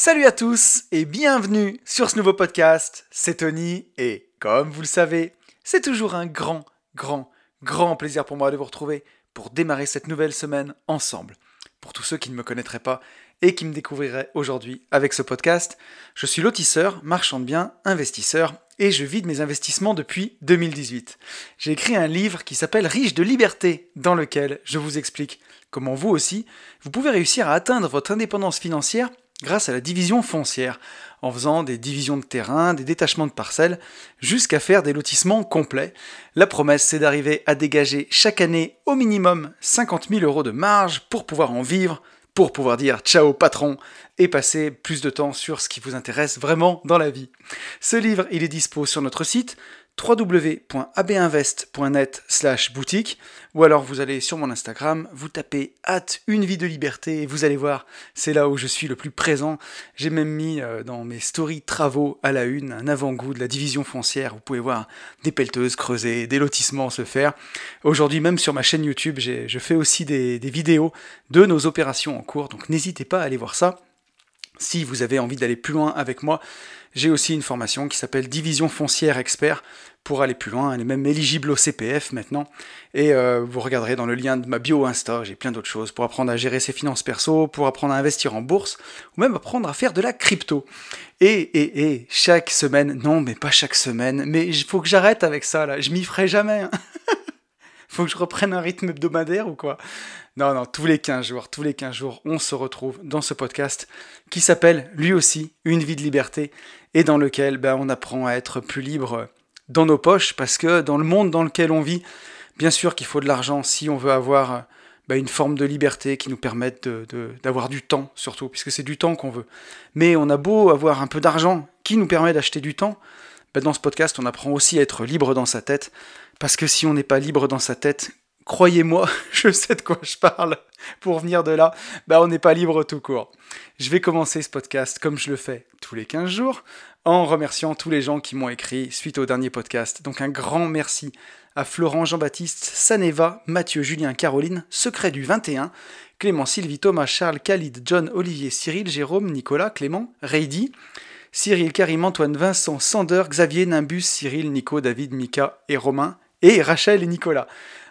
Salut à tous et bienvenue sur ce nouveau podcast. C'est Tony et comme vous le savez, c'est toujours un grand, grand, grand plaisir pour moi de vous retrouver pour démarrer cette nouvelle semaine ensemble. Pour tous ceux qui ne me connaîtraient pas et qui me découvriraient aujourd'hui avec ce podcast, je suis lotisseur, marchand de biens, investisseur et je vis de mes investissements depuis 2018. J'ai écrit un livre qui s'appelle Riche de liberté dans lequel je vous explique comment vous aussi, vous pouvez réussir à atteindre votre indépendance financière grâce à la division foncière, en faisant des divisions de terrain, des détachements de parcelles, jusqu'à faire des lotissements complets. La promesse, c'est d'arriver à dégager chaque année au minimum 50 000 euros de marge pour pouvoir en vivre, pour pouvoir dire ciao patron et passer plus de temps sur ce qui vous intéresse vraiment dans la vie. Ce livre, il est dispo sur notre site www.abinvest.net slash boutique ou alors vous allez sur mon Instagram, vous tapez hâte une vie de liberté et vous allez voir, c'est là où je suis le plus présent. J'ai même mis euh, dans mes stories travaux à la une un avant-goût de la division foncière. Vous pouvez voir des pelleteuses creuser, des lotissements se faire. Aujourd'hui même sur ma chaîne YouTube, je fais aussi des, des vidéos de nos opérations en cours, donc n'hésitez pas à aller voir ça. Si vous avez envie d'aller plus loin avec moi, j'ai aussi une formation qui s'appelle Division foncière expert pour aller plus loin. Elle est même éligible au CPF maintenant. Et euh, vous regarderez dans le lien de ma bio Insta, j'ai plein d'autres choses pour apprendre à gérer ses finances perso, pour apprendre à investir en bourse, ou même apprendre à faire de la crypto. Et, et, et, chaque semaine, non, mais pas chaque semaine, mais il faut que j'arrête avec ça là, je m'y ferai jamais. Hein. faut que je reprenne un rythme hebdomadaire ou quoi? Non, non, tous les 15 jours, tous les 15 jours, on se retrouve dans ce podcast qui s'appelle lui aussi Une vie de liberté et dans lequel ben, on apprend à être plus libre dans nos poches, parce que dans le monde dans lequel on vit, bien sûr qu'il faut de l'argent si on veut avoir bah, une forme de liberté qui nous permette d'avoir du temps, surtout, puisque c'est du temps qu'on veut. Mais on a beau avoir un peu d'argent qui nous permet d'acheter du temps, bah, dans ce podcast, on apprend aussi à être libre dans sa tête, parce que si on n'est pas libre dans sa tête, croyez-moi, je sais de quoi je parle. Pour venir de là, bah on n'est pas libre tout court. Je vais commencer ce podcast comme je le fais tous les 15 jours, en remerciant tous les gens qui m'ont écrit suite au dernier podcast. Donc un grand merci à Florent Jean-Baptiste, Saneva, Mathieu, Julien, Caroline, Secret du 21, Clément, Sylvie, Thomas, Charles, Khalid, John, Olivier, Cyril, Jérôme, Nicolas, Clément, Reidy, Cyril, Karim, Antoine, Vincent, Sander, Xavier, Nimbus, Cyril, Nico, David, Mika et Romain, et Rachel et Nicolas.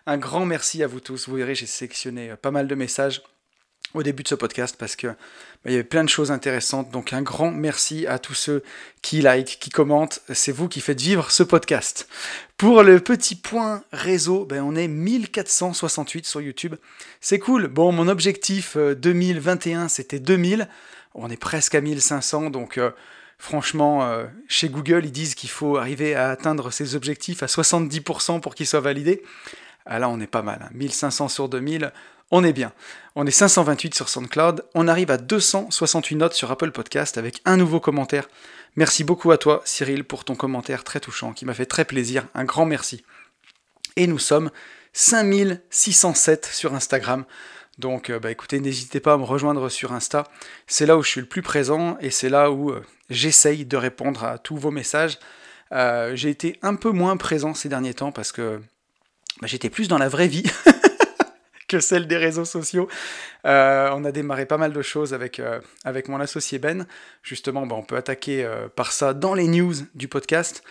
Un grand merci à vous tous. Vous verrez, j'ai sélectionné pas mal de messages au début de ce podcast parce que bah, il y avait plein de choses intéressantes. Donc un grand merci à tous ceux qui like, qui commentent. C'est vous qui faites vivre ce podcast. Pour le petit point réseau, ben, on est 1468 sur YouTube. C'est cool. Bon, mon objectif 2021, euh, c'était 2000. On est presque à 1500, donc euh, franchement, euh, chez Google, ils disent qu'il faut arriver à atteindre ces objectifs à 70% pour qu'ils soient validés. Ah là, on est pas mal. 1500 hein. sur 2000, on est bien. On est 528 sur SoundCloud, on arrive à 268 notes sur Apple Podcast avec un nouveau commentaire. Merci beaucoup à toi Cyril pour ton commentaire très touchant qui m'a fait très plaisir, un grand merci. Et nous sommes 5607 sur Instagram. Donc euh, bah écoutez, n'hésitez pas à me rejoindre sur Insta. C'est là où je suis le plus présent et c'est là où euh, j'essaye de répondre à tous vos messages. Euh, j'ai été un peu moins présent ces derniers temps parce que bah, j'étais plus dans la vraie vie. que celle des réseaux sociaux. Euh, on a démarré pas mal de choses avec, euh, avec mon associé Ben. Justement, bah, on peut attaquer euh, par ça dans les news du podcast.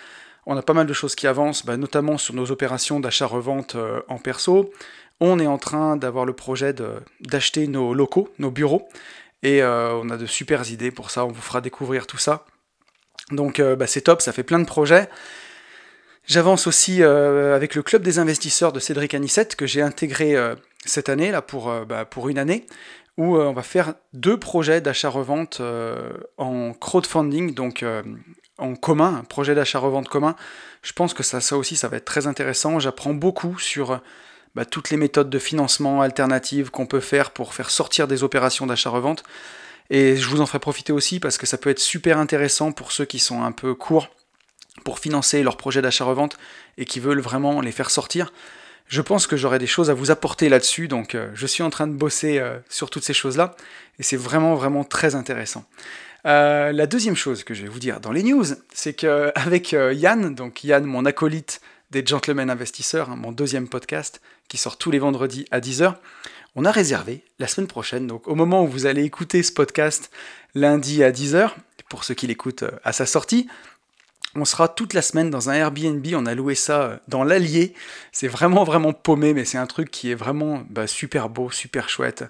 On a pas mal de choses qui avancent, bah, notamment sur nos opérations d'achat-revente en perso. On est en train d'avoir le projet d'acheter nos locaux, nos bureaux. Et on a de super idées pour ça, on vous fera découvrir tout ça. Donc c'est top, ça fait plein de projets. J'avance aussi avec le club des investisseurs de Cédric Anissette que j'ai intégré cette année, là, pour, euh, bah, pour une année, où euh, on va faire deux projets d'achat-revente euh, en crowdfunding, donc en commun, un projet d'achat-revente commun. Je pense que ça, ça aussi, ça va être très intéressant. J'apprends beaucoup sur bah, toutes les méthodes de financement alternatives qu'on peut faire pour faire sortir des opérations d'achat-revente. Et je vous en ferai profiter aussi parce que ça peut être super intéressant pour ceux qui sont un peu courts pour financer leurs projets d'achat-revente et qui veulent vraiment les faire sortir je pense que j'aurai des choses à vous apporter là-dessus, donc euh, je suis en train de bosser euh, sur toutes ces choses-là, et c'est vraiment vraiment très intéressant. Euh, la deuxième chose que je vais vous dire dans les news, c'est qu'avec Yann, donc Yann, mon acolyte des Gentlemen Investisseurs, hein, mon deuxième podcast qui sort tous les vendredis à 10h. On a réservé la semaine prochaine, donc au moment où vous allez écouter ce podcast lundi à 10h, pour ceux qui l'écoutent à sa sortie, on sera toute la semaine dans un Airbnb, on a loué ça euh, dans l'Allier. C'est vraiment vraiment paumé, mais c'est un truc qui est vraiment bah, super beau, super chouette,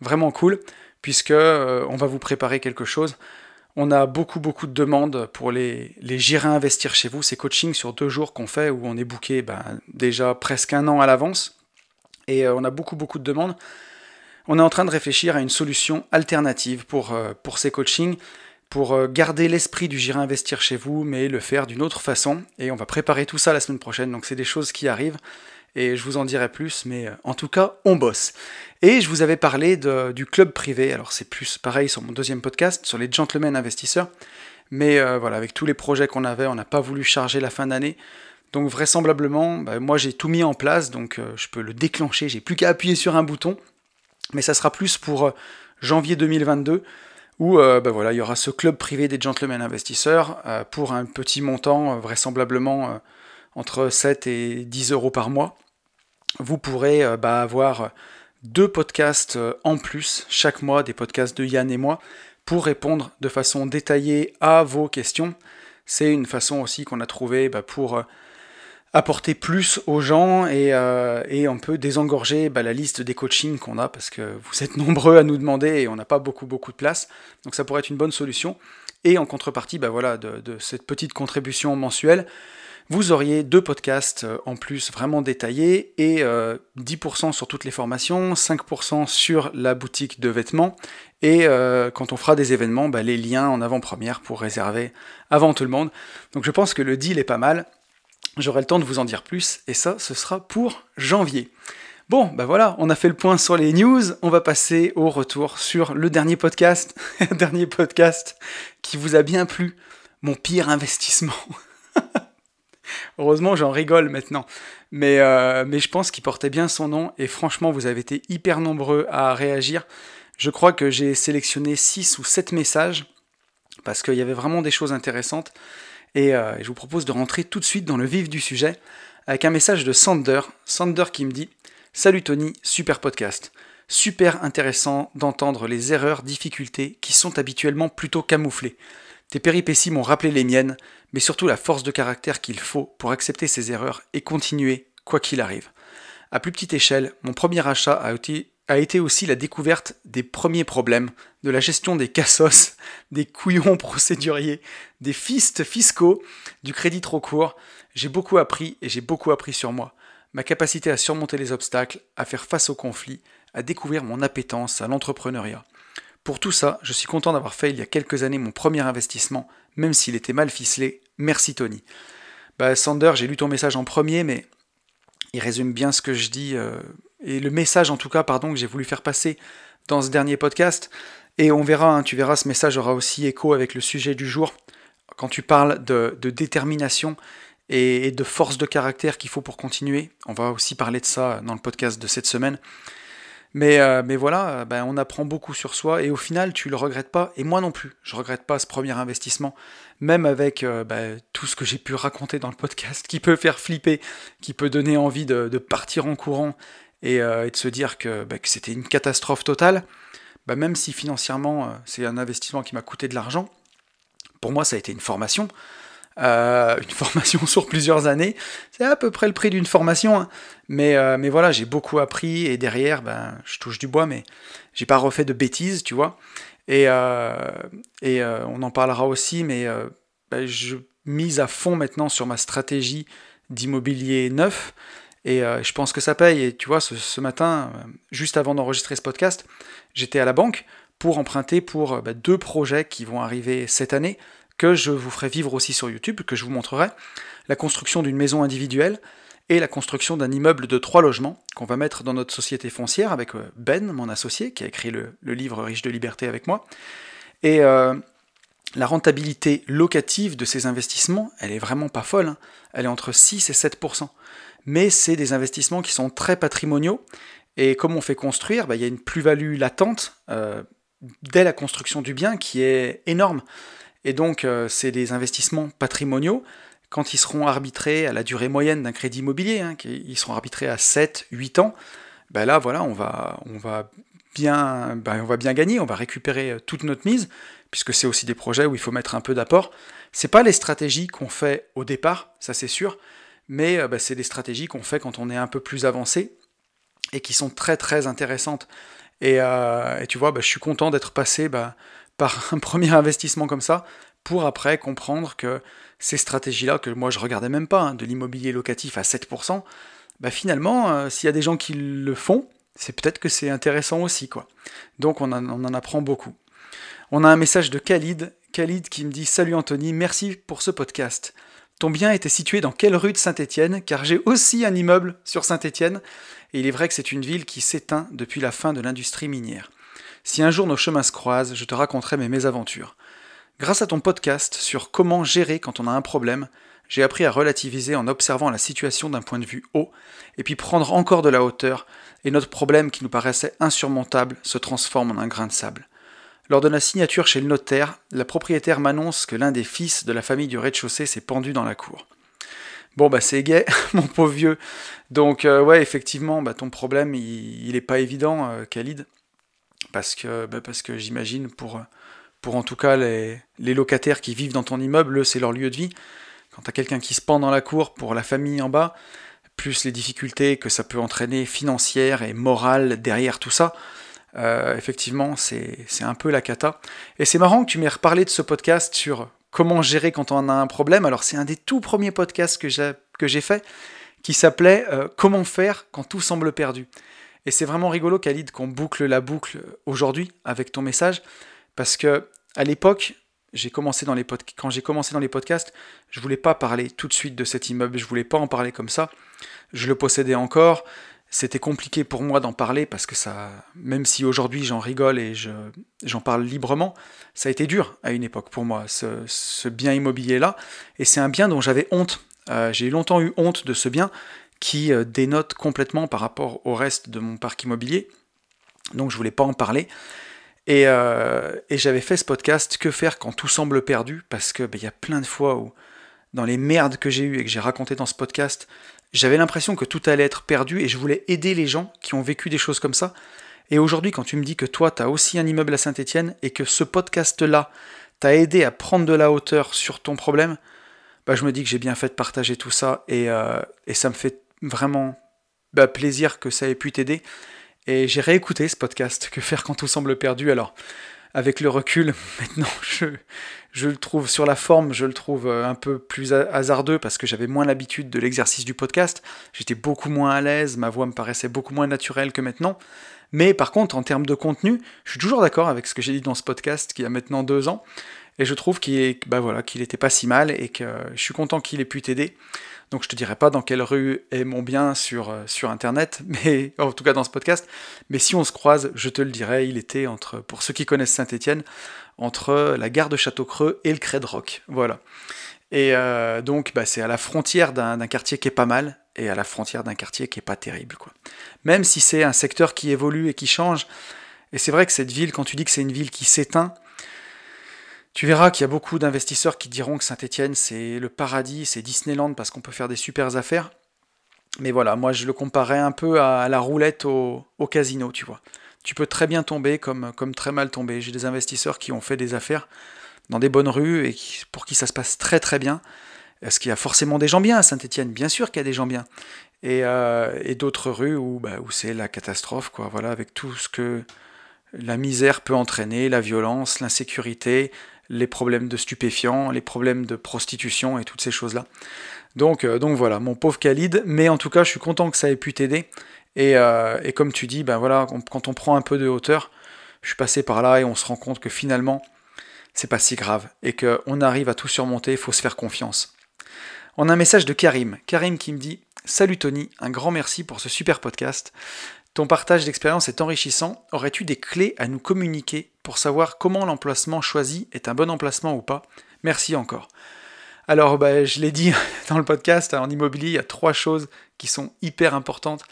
vraiment cool, puisque euh, on va vous préparer quelque chose. On a beaucoup, beaucoup de demandes pour les, les investir chez vous, ces coachings sur deux jours qu'on fait où on est booké ben, déjà presque un an à l'avance. Et euh, on a beaucoup, beaucoup de demandes. On est en train de réfléchir à une solution alternative pour ces coachings, pour euh, garder l'esprit du J'irai investir chez vous, mais le faire d'une autre façon. Et on va préparer tout ça la semaine prochaine. Donc c'est des choses qui arrivent et je vous en dirai plus, mais en tout cas, on bosse. Et je vous avais parlé du club privé, alors c'est plus pareil sur mon deuxième podcast, sur les gentlemen investisseurs, mais euh, voilà, avec tous les projets qu'on avait, on n'a pas voulu charger la fin d'année. Donc vraisemblablement, bah, moi j'ai tout mis en place, donc euh, je peux le déclencher, j'ai plus qu'à appuyer sur un bouton, mais ça sera plus pour euh, janvier 2022, où bah, voilà, il y aura ce club privé des gentlemen investisseurs pour un petit montant, vraisemblablement entre 7 et 10 euros par mois. Vous pourrez bah, avoir deux podcasts euh, en plus chaque mois, des podcasts de Yann et moi, pour répondre de façon détaillée à vos questions. C'est une façon aussi qu'on a trouvé bah, pour euh, apporter plus aux gens et, euh, et on peut désengorger bah, la liste des coachings qu'on a parce que vous êtes nombreux à nous demander et on n'a pas beaucoup beaucoup de place. Donc ça pourrait être une bonne solution. Et en contrepartie bah, voilà, de, de cette petite contribution mensuelle, vous auriez deux podcasts euh, en plus vraiment détaillés et 10% euh, sur toutes les formations, 5% sur la boutique de vêtements et euh, quand on fera des événements, bah, les liens en avant-première pour réserver avant tout le monde. Donc je pense que le deal est pas mal. J'aurai le temps de vous en dire plus et ça, ce sera pour janvier. Bon, bah voilà, on a fait le point sur les news, on va passer au retour sur le dernier podcast, dernier podcast qui vous a bien plu, mon pire investissement. Heureusement, j'en rigole maintenant. Mais, euh, mais je pense qu'il portait bien son nom et franchement, vous avez été hyper nombreux à réagir. Je crois que j'ai sélectionné 6 ou 7 messages parce qu'il y avait vraiment des choses intéressantes. Et euh, je vous propose de rentrer tout de suite dans le vif du sujet avec un message de Sander. Sander qui me dit Salut Tony, super podcast. Super intéressant d'entendre les erreurs, difficultés qui sont habituellement plutôt camouflées. Tes péripéties m'ont rappelé les miennes, mais surtout la force de caractère qu'il faut pour accepter ses erreurs et continuer quoi qu'il arrive. À plus petite échelle, mon premier achat a été, a été aussi la découverte des premiers problèmes, de la gestion des cassos, des couillons procéduriers, des fistes fiscaux, du crédit trop court. J'ai beaucoup appris et j'ai beaucoup appris sur moi. Ma capacité à surmonter les obstacles, à faire face aux conflits, à découvrir mon appétence à l'entrepreneuriat. Pour tout ça, je suis content d'avoir fait il y a quelques années mon premier investissement, même s'il était mal ficelé. Merci Tony. Bah, Sander, j'ai lu ton message en premier, mais il résume bien ce que je dis, euh, et le message en tout cas, pardon, que j'ai voulu faire passer dans ce dernier podcast. Et on verra, hein, tu verras, ce message aura aussi écho avec le sujet du jour. Quand tu parles de, détermination et, de force de caractère qu'il faut pour continuer, on va aussi parler de ça dans le podcast de cette semaine. Mais, euh, mais voilà, ben, on apprend beaucoup sur soi et au final, tu le regrettes pas. Et moi non plus, je regrette pas ce premier investissement, même avec euh, ben, tout ce que j'ai pu raconter dans le podcast, qui peut faire flipper, qui peut donner envie de, partir en courant et, de se dire que, que c'était une catastrophe totale. même si financièrement, c'est un investissement qui m'a coûté de l'argent, pour moi, ça a été une formation. Euh, une formation sur plusieurs années. C'est à peu près le prix d'une formation, hein. mais, euh, mais voilà, j'ai beaucoup appris et derrière, ben, je touche du bois, mais j'ai pas refait de bêtises, tu vois. Et, euh, et on en parlera aussi, mais ben, je mise à fond maintenant sur ma stratégie d'immobilier neuf. Et je pense que ça paye. Et tu vois, ce, matin, juste avant d'enregistrer ce podcast, j'étais à la banque pour emprunter pour ben, deux projets qui vont arriver cette année que je vous ferai vivre aussi sur YouTube, que je vous montrerai, la construction d'une maison individuelle et la construction d'un immeuble de trois logements qu'on va mettre dans notre société foncière avec euh, Ben, mon associé, qui a écrit le, livre Riche de liberté avec moi. Et euh, la rentabilité locative de ces investissements, elle est vraiment pas folle, hein. elle est entre 6 et 7%. Mais c'est des investissements qui sont très patrimoniaux, et comme on fait construire, bah, il y a une plus-value latente euh, dès la construction du bien qui est énorme. Et donc, euh, c'est des investissements patrimoniaux quand ils seront arbitrés à la durée moyenne d'un crédit immobilier, hein, ils seront arbitrés à 7, 8 ans, ben là voilà, on va, on va bien, ben, on va bien gagner, on va récupérer euh, toute notre mise, puisque c'est aussi des projets où il faut mettre un peu d'apport. C'est pas les stratégies qu'on fait au départ, ça c'est sûr, mais euh, ben, c'est des stratégies qu'on fait quand on est un peu plus avancé et qui sont très très intéressantes. Et, euh, tu vois, ben, je suis content d'être passé ben, par un premier investissement comme ça pour après comprendre que ces stratégies-là, que moi je regardais même pas, hein, de l'immobilier locatif à 7%, bah finalement, euh, s'il y a des gens qui le font, c'est peut-être que c'est intéressant aussi. quoi. Donc on, on, en apprend beaucoup. On a un message de Khalid, Khalid qui me dit Salut Anthony, merci pour ce podcast. Ton bien était situé dans quelle rue de Saint-Étienne Car j'ai aussi un immeuble sur Saint-Étienne, et il est vrai que c'est une ville qui s'éteint depuis la fin de l'industrie minière. Si un jour nos chemins se croisent, je te raconterai mes mésaventures. Grâce à ton podcast sur comment gérer quand on a un problème, j'ai appris à relativiser en observant la situation d'un point de vue haut, et puis prendre encore de la hauteur, et notre problème qui nous paraissait insurmontable se transforme en un grain de sable. Lors de la signature chez le notaire, la propriétaire m'annonce que l'un des fils de la famille du rez-de-chaussée s'est pendu dans la cour. Bon bah c'est gay, mon pauvre vieux. Donc euh, ouais effectivement, bah, ton problème il, il est pas évident, euh, Khalid, parce que bah, parce que j'imagine pour en tout cas les, locataires qui vivent dans ton immeuble, c'est leur lieu de vie. Quand tu as quelqu'un qui se pend dans la cour pour la famille en bas, plus les difficultés que ça peut entraîner financières et morales derrière tout ça, euh, effectivement, c'est un peu la cata. Et c'est marrant que tu m'aies reparlé de ce podcast sur comment gérer quand on a un problème. Alors, c'est un des tout premiers podcasts que j'ai fait qui s'appelait euh, Comment faire quand tout semble perdu. Et c'est vraiment rigolo, Khalid, qu'on boucle la boucle aujourd'hui avec ton message, parce que à l'époque, j'ai commencé dans les quand j'ai commencé dans les podcasts, je voulais pas parler tout de suite de cet immeuble, je voulais pas en parler comme ça. Je le possédais encore. C'était compliqué pour moi d'en parler parce que ça, même si aujourd'hui j'en rigole et je, j'en parle librement, ça a été dur à une époque pour moi, ce, bien immobilier-là. Et c'est un bien dont j'avais honte. Euh, j'ai longtemps eu honte de ce bien qui euh, dénote complètement par rapport au reste de mon parc immobilier. Donc je voulais pas en parler. Euh, et, j'avais fait ce podcast Que faire quand tout semble perdu? Parce que ben, il y a plein de fois où, dans les merdes que j'ai eues et que j'ai racontées dans ce podcast, j'avais l'impression que tout allait être perdu et je voulais aider les gens qui ont vécu des choses comme ça. Et aujourd'hui, quand tu me dis que toi, tu as aussi un immeuble à Saint-Etienne et que ce podcast-là t'a aidé à prendre de la hauteur sur ton problème, bah, je me dis que j'ai bien fait de partager tout ça et, euh, ça me fait vraiment bah, plaisir que ça ait pu t'aider. Et j'ai réécouté ce podcast, Que faire quand tout semble perdu. Alors, avec le recul, maintenant, je, le trouve sur la forme, je le trouve euh, un peu plus hasardeux parce que j'avais moins l'habitude de l'exercice du podcast. J'étais beaucoup moins à l'aise, ma voix me paraissait beaucoup moins naturelle que maintenant. Mais par contre, en termes de contenu, je suis toujours d'accord avec ce que j'ai dit dans ce podcast qui a maintenant deux ans. Et je trouve qu'il bah qu'il était pas si mal et que je suis content qu'il ait pu t'aider. Donc je te dirai pas dans quelle rue est mon bien sur, euh, sur internet, mais en tout cas dans ce podcast. Mais si on se croise, je te le dirai, il était entre, pour ceux qui connaissent Saint-Étienne, entre la gare de Château-Creux et le Cré de Roc. Voilà. Et euh, donc bah, c'est à la frontière d'un quartier qui est pas mal et à la frontière d'un quartier qui est pas terrible. Quoi. Même si c'est un secteur qui évolue et qui change, et c'est vrai que cette ville, quand tu dis que c'est une ville qui s'éteint, tu verras qu'il y a beaucoup d'investisseurs qui diront que Saint-Etienne c'est le paradis, c'est Disneyland parce qu'on peut faire des super affaires. Mais voilà, moi je le comparais un peu à la roulette au, casino, tu vois. Tu peux très bien tomber comme, très mal tomber. J'ai des investisseurs qui ont fait des affaires dans des bonnes rues et pour qui ça se passe très très bien. Est-ce qu'il y a forcément des gens bien à Saint-Etienne Bien sûr qu'il y a des gens bien. Et, euh, d'autres rues où, bah, où c'est la catastrophe, quoi. Voilà, avec tout ce que la misère peut entraîner, la violence, l'insécurité, les problèmes de stupéfiants, les problèmes de prostitution et toutes ces choses-là. Donc, euh, donc voilà, mon pauvre Khalid, mais en tout cas, je suis content que ça ait pu t'aider. Et, euh, comme tu dis, ben voilà, quand on prend un peu de hauteur, je suis passé par là et on se rend compte que finalement, c'est pas si grave et qu'on arrive à tout surmonter, il faut se faire confiance. On a un message de Karim. Karim qui me dit Salut Tony, un grand merci pour ce super podcast. Ton partage d'expérience est enrichissant. Aurais-tu des clés à nous communiquer pour savoir comment l'emplacement choisi est un bon emplacement ou pas? Merci encore. Alors, bah, je l'ai dit dans le podcast, en immobilier, il y a trois choses qui sont hyper importantes.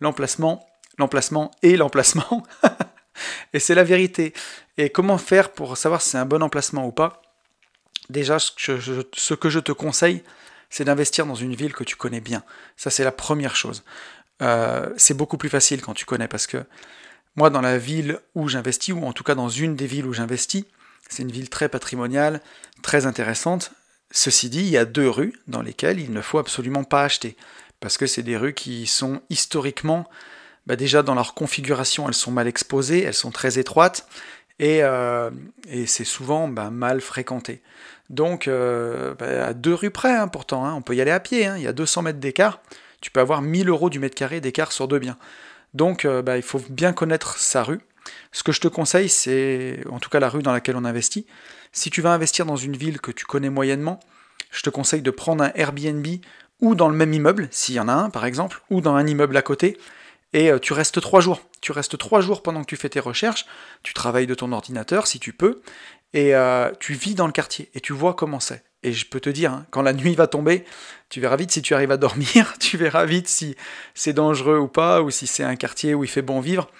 L'emplacement, l'emplacement et l'emplacement. et c'est la vérité. Et comment faire pour savoir si c'est un bon emplacement ou pas? Déjà, ce que je te conseille, c'est d'investir dans une ville que tu connais bien. Ça, c'est la première chose. Euh, c'est beaucoup plus facile quand tu connais parce que moi, dans la ville où j'investis, ou en tout cas dans une des villes où j'investis, c'est une ville très patrimoniale, très intéressante. Ceci dit, il y a deux rues dans lesquelles il ne faut absolument pas acheter, parce que c'est des rues qui sont historiquement, bah déjà dans leur configuration, elles sont mal exposées, elles sont très étroites, et, euh, c'est souvent bah, mal fréquenté. Donc, euh, bah, à deux rues près, hein, pourtant, hein, on peut y aller à pied, hein, il y a 200 mètres d'écart, tu peux avoir 1000 euros du mètre carré d'écart sur deux biens. Donc, euh, il faut bien connaître sa rue. Ce que je te conseille, c'est, en tout cas la rue dans laquelle on investit, si tu vas investir dans une ville que tu connais moyennement, je te conseille de prendre un Airbnb ou dans le même immeuble, s'il y en a un par exemple, ou dans un immeuble à côté, et euh, tu restes trois jours. Tu restes trois jours pendant que tu fais tes recherches, tu travailles de ton ordinateur si tu peux, et euh, tu vis dans le quartier, et tu vois comment c'est. Et je peux te dire, hein, quand la nuit va tomber, tu verras vite si tu arrives à dormir, tu verras vite si c'est dangereux ou pas, ou si c'est un quartier où il fait bon vivre.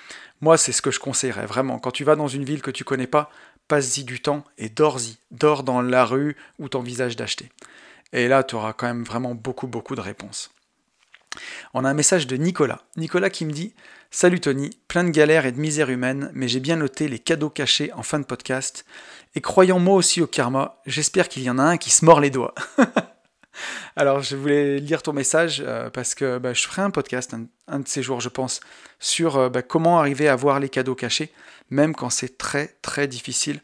Moi, c'est ce que je conseillerais vraiment. Quand tu vas dans une ville que tu connais pas, passe-y du temps et dors-y. Dors dans la rue où tu envisages d'acheter. Et là, tu auras quand même vraiment beaucoup, beaucoup de réponses. On a un message de Nicolas. Nicolas qui me dit Salut Tony, plein de galères et de misère humaine, mais j'ai bien noté les cadeaux cachés en fin de podcast. Et croyant moi aussi au karma, j'espère qu'il y en a un qui se mord les doigts. Alors, je voulais lire ton message euh, parce que bah, je ferai un podcast un, de ces jours, je pense, sur euh, bah, comment arriver à voir les cadeaux cachés, même quand c'est très très difficile,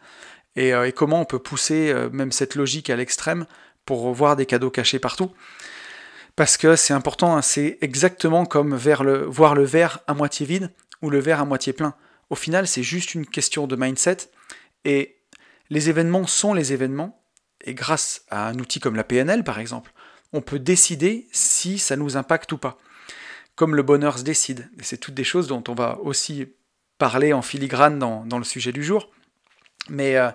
et, euh, comment on peut pousser même cette logique à l'extrême pour voir des cadeaux cachés partout. Parce que c'est important, hein, c'est exactement comme vers le, voir le verre à moitié vide ou le verre à moitié plein. Au final, c'est juste une question de mindset, et les événements sont les événements, et grâce à un outil comme la PNL, par exemple, on peut décider si ça nous impacte ou pas. Comme le bonheur se décide. C'est toutes des choses dont on va aussi parler en filigrane dans, le sujet du jour. Mais euh,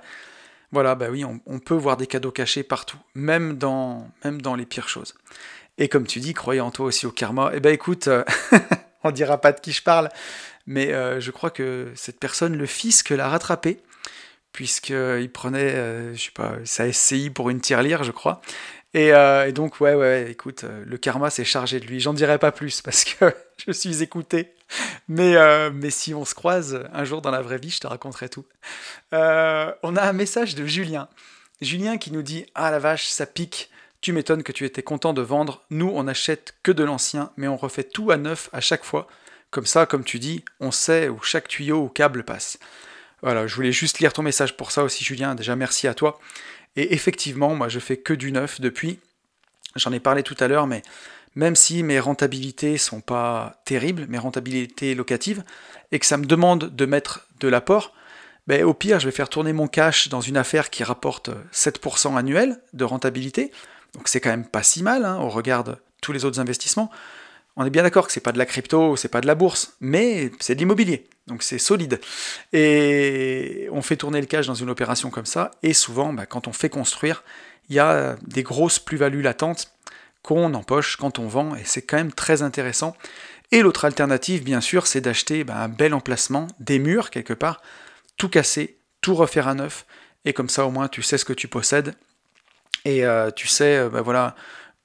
voilà, bah oui, on, peut voir des cadeaux cachés partout, même dans, même dans les pires choses. Et comme tu dis, croyez en toi aussi au karma. Eh ben écoute, euh, on dira pas de qui je parle, mais euh, je crois que cette personne, le fisc, l'a rattrapé puisqu'il prenait, euh, je sais pas, sa SCI pour une tirelire, je crois. Euh, et, donc, ouais, ouais, écoute, euh, le karma s'est chargé de lui. J'en dirai pas plus parce que je suis écouté. Mais, mais si on se croise un jour dans la vraie vie, je te raconterai tout. on a un message de Julien. Julien qui nous dit Ah la vache, ça pique. Tu m'étonnes que tu étais content de vendre. Nous, on n'achète que de l'ancien, mais on refait tout à neuf à chaque fois. Comme ça, comme tu dis, on sait où chaque tuyau ou câble passe. Voilà, je voulais juste lire ton message pour ça aussi, Julien. Déjà, merci à toi. Et effectivement, moi, je fais que du neuf depuis. J'en ai parlé tout à l'heure, mais même si mes rentabilités sont pas terribles, mes rentabilités locatives, et que ça me demande de mettre de l'apport, ben, au pire, je vais faire tourner mon cash dans une affaire qui rapporte 7% annuel de rentabilité. Donc c'est quand même pas si mal hein, au regard de tous les autres investissements. On est bien d'accord que c'est pas de la crypto, c'est pas de la bourse, mais c'est de l'immobilier. Donc c'est solide. Et on fait tourner le cash dans une opération comme ça, et souvent, bah, quand on fait construire, il y a des grosses plus-values latentes qu'on empoche quand on vend, et c'est quand même très intéressant. Et l'autre alternative, bien sûr, c'est d'acheter bah, un bel emplacement, des murs quelque part, tout casser, tout refaire à neuf, et comme ça au moins tu sais ce que tu possèdes, et euh, tu sais, euh, bah, voilà,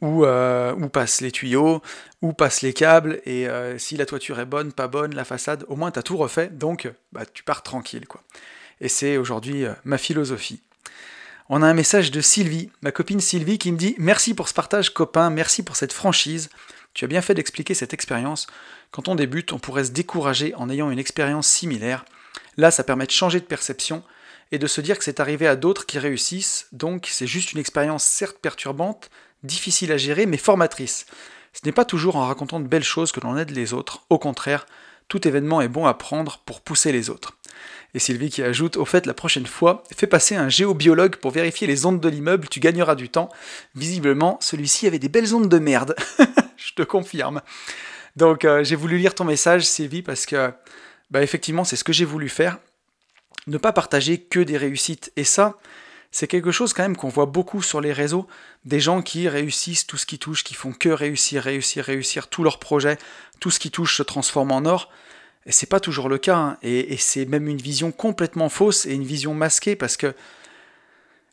euh, où, passent les tuyaux, où passent les câbles, et euh, si la toiture est bonne, pas bonne, la façade, au moins tu as tout refait, donc bah, tu pars tranquille. quoi. Et c'est aujourd'hui euh, ma philosophie. On a un message de Sylvie, ma copine Sylvie, qui me dit Merci pour ce partage, copain, merci pour cette franchise. Tu as bien fait d'expliquer cette expérience. Quand on débute, on pourrait se décourager en ayant une expérience similaire. Là, ça permet de changer de perception et de se dire que c'est arrivé à d'autres qui réussissent, donc c'est juste une expérience certes perturbante, difficile à gérer, mais formatrice. Ce n'est pas toujours en racontant de belles choses que l'on aide les autres, au contraire, tout événement est bon à prendre pour pousser les autres. Et Sylvie qui ajoute, au fait, la prochaine fois, fais passer un géobiologue pour vérifier les ondes de l'immeuble, tu gagneras du temps. Visiblement, celui-ci avait des belles ondes de merde. Je te confirme. Donc euh, j'ai voulu lire ton message, Sylvie, parce que, bah, effectivement, c'est ce que j'ai voulu faire. Ne pas partager que des réussites. Et ça, c'est quelque chose quand même qu'on voit beaucoup sur les réseaux, des gens qui réussissent tout ce qui touche, qui font que réussir, réussir, réussir, tous leurs projets, tout ce qui touche se transforme en or. Et c'est pas toujours le cas, hein. et, c'est même une vision complètement fausse et une vision masquée parce que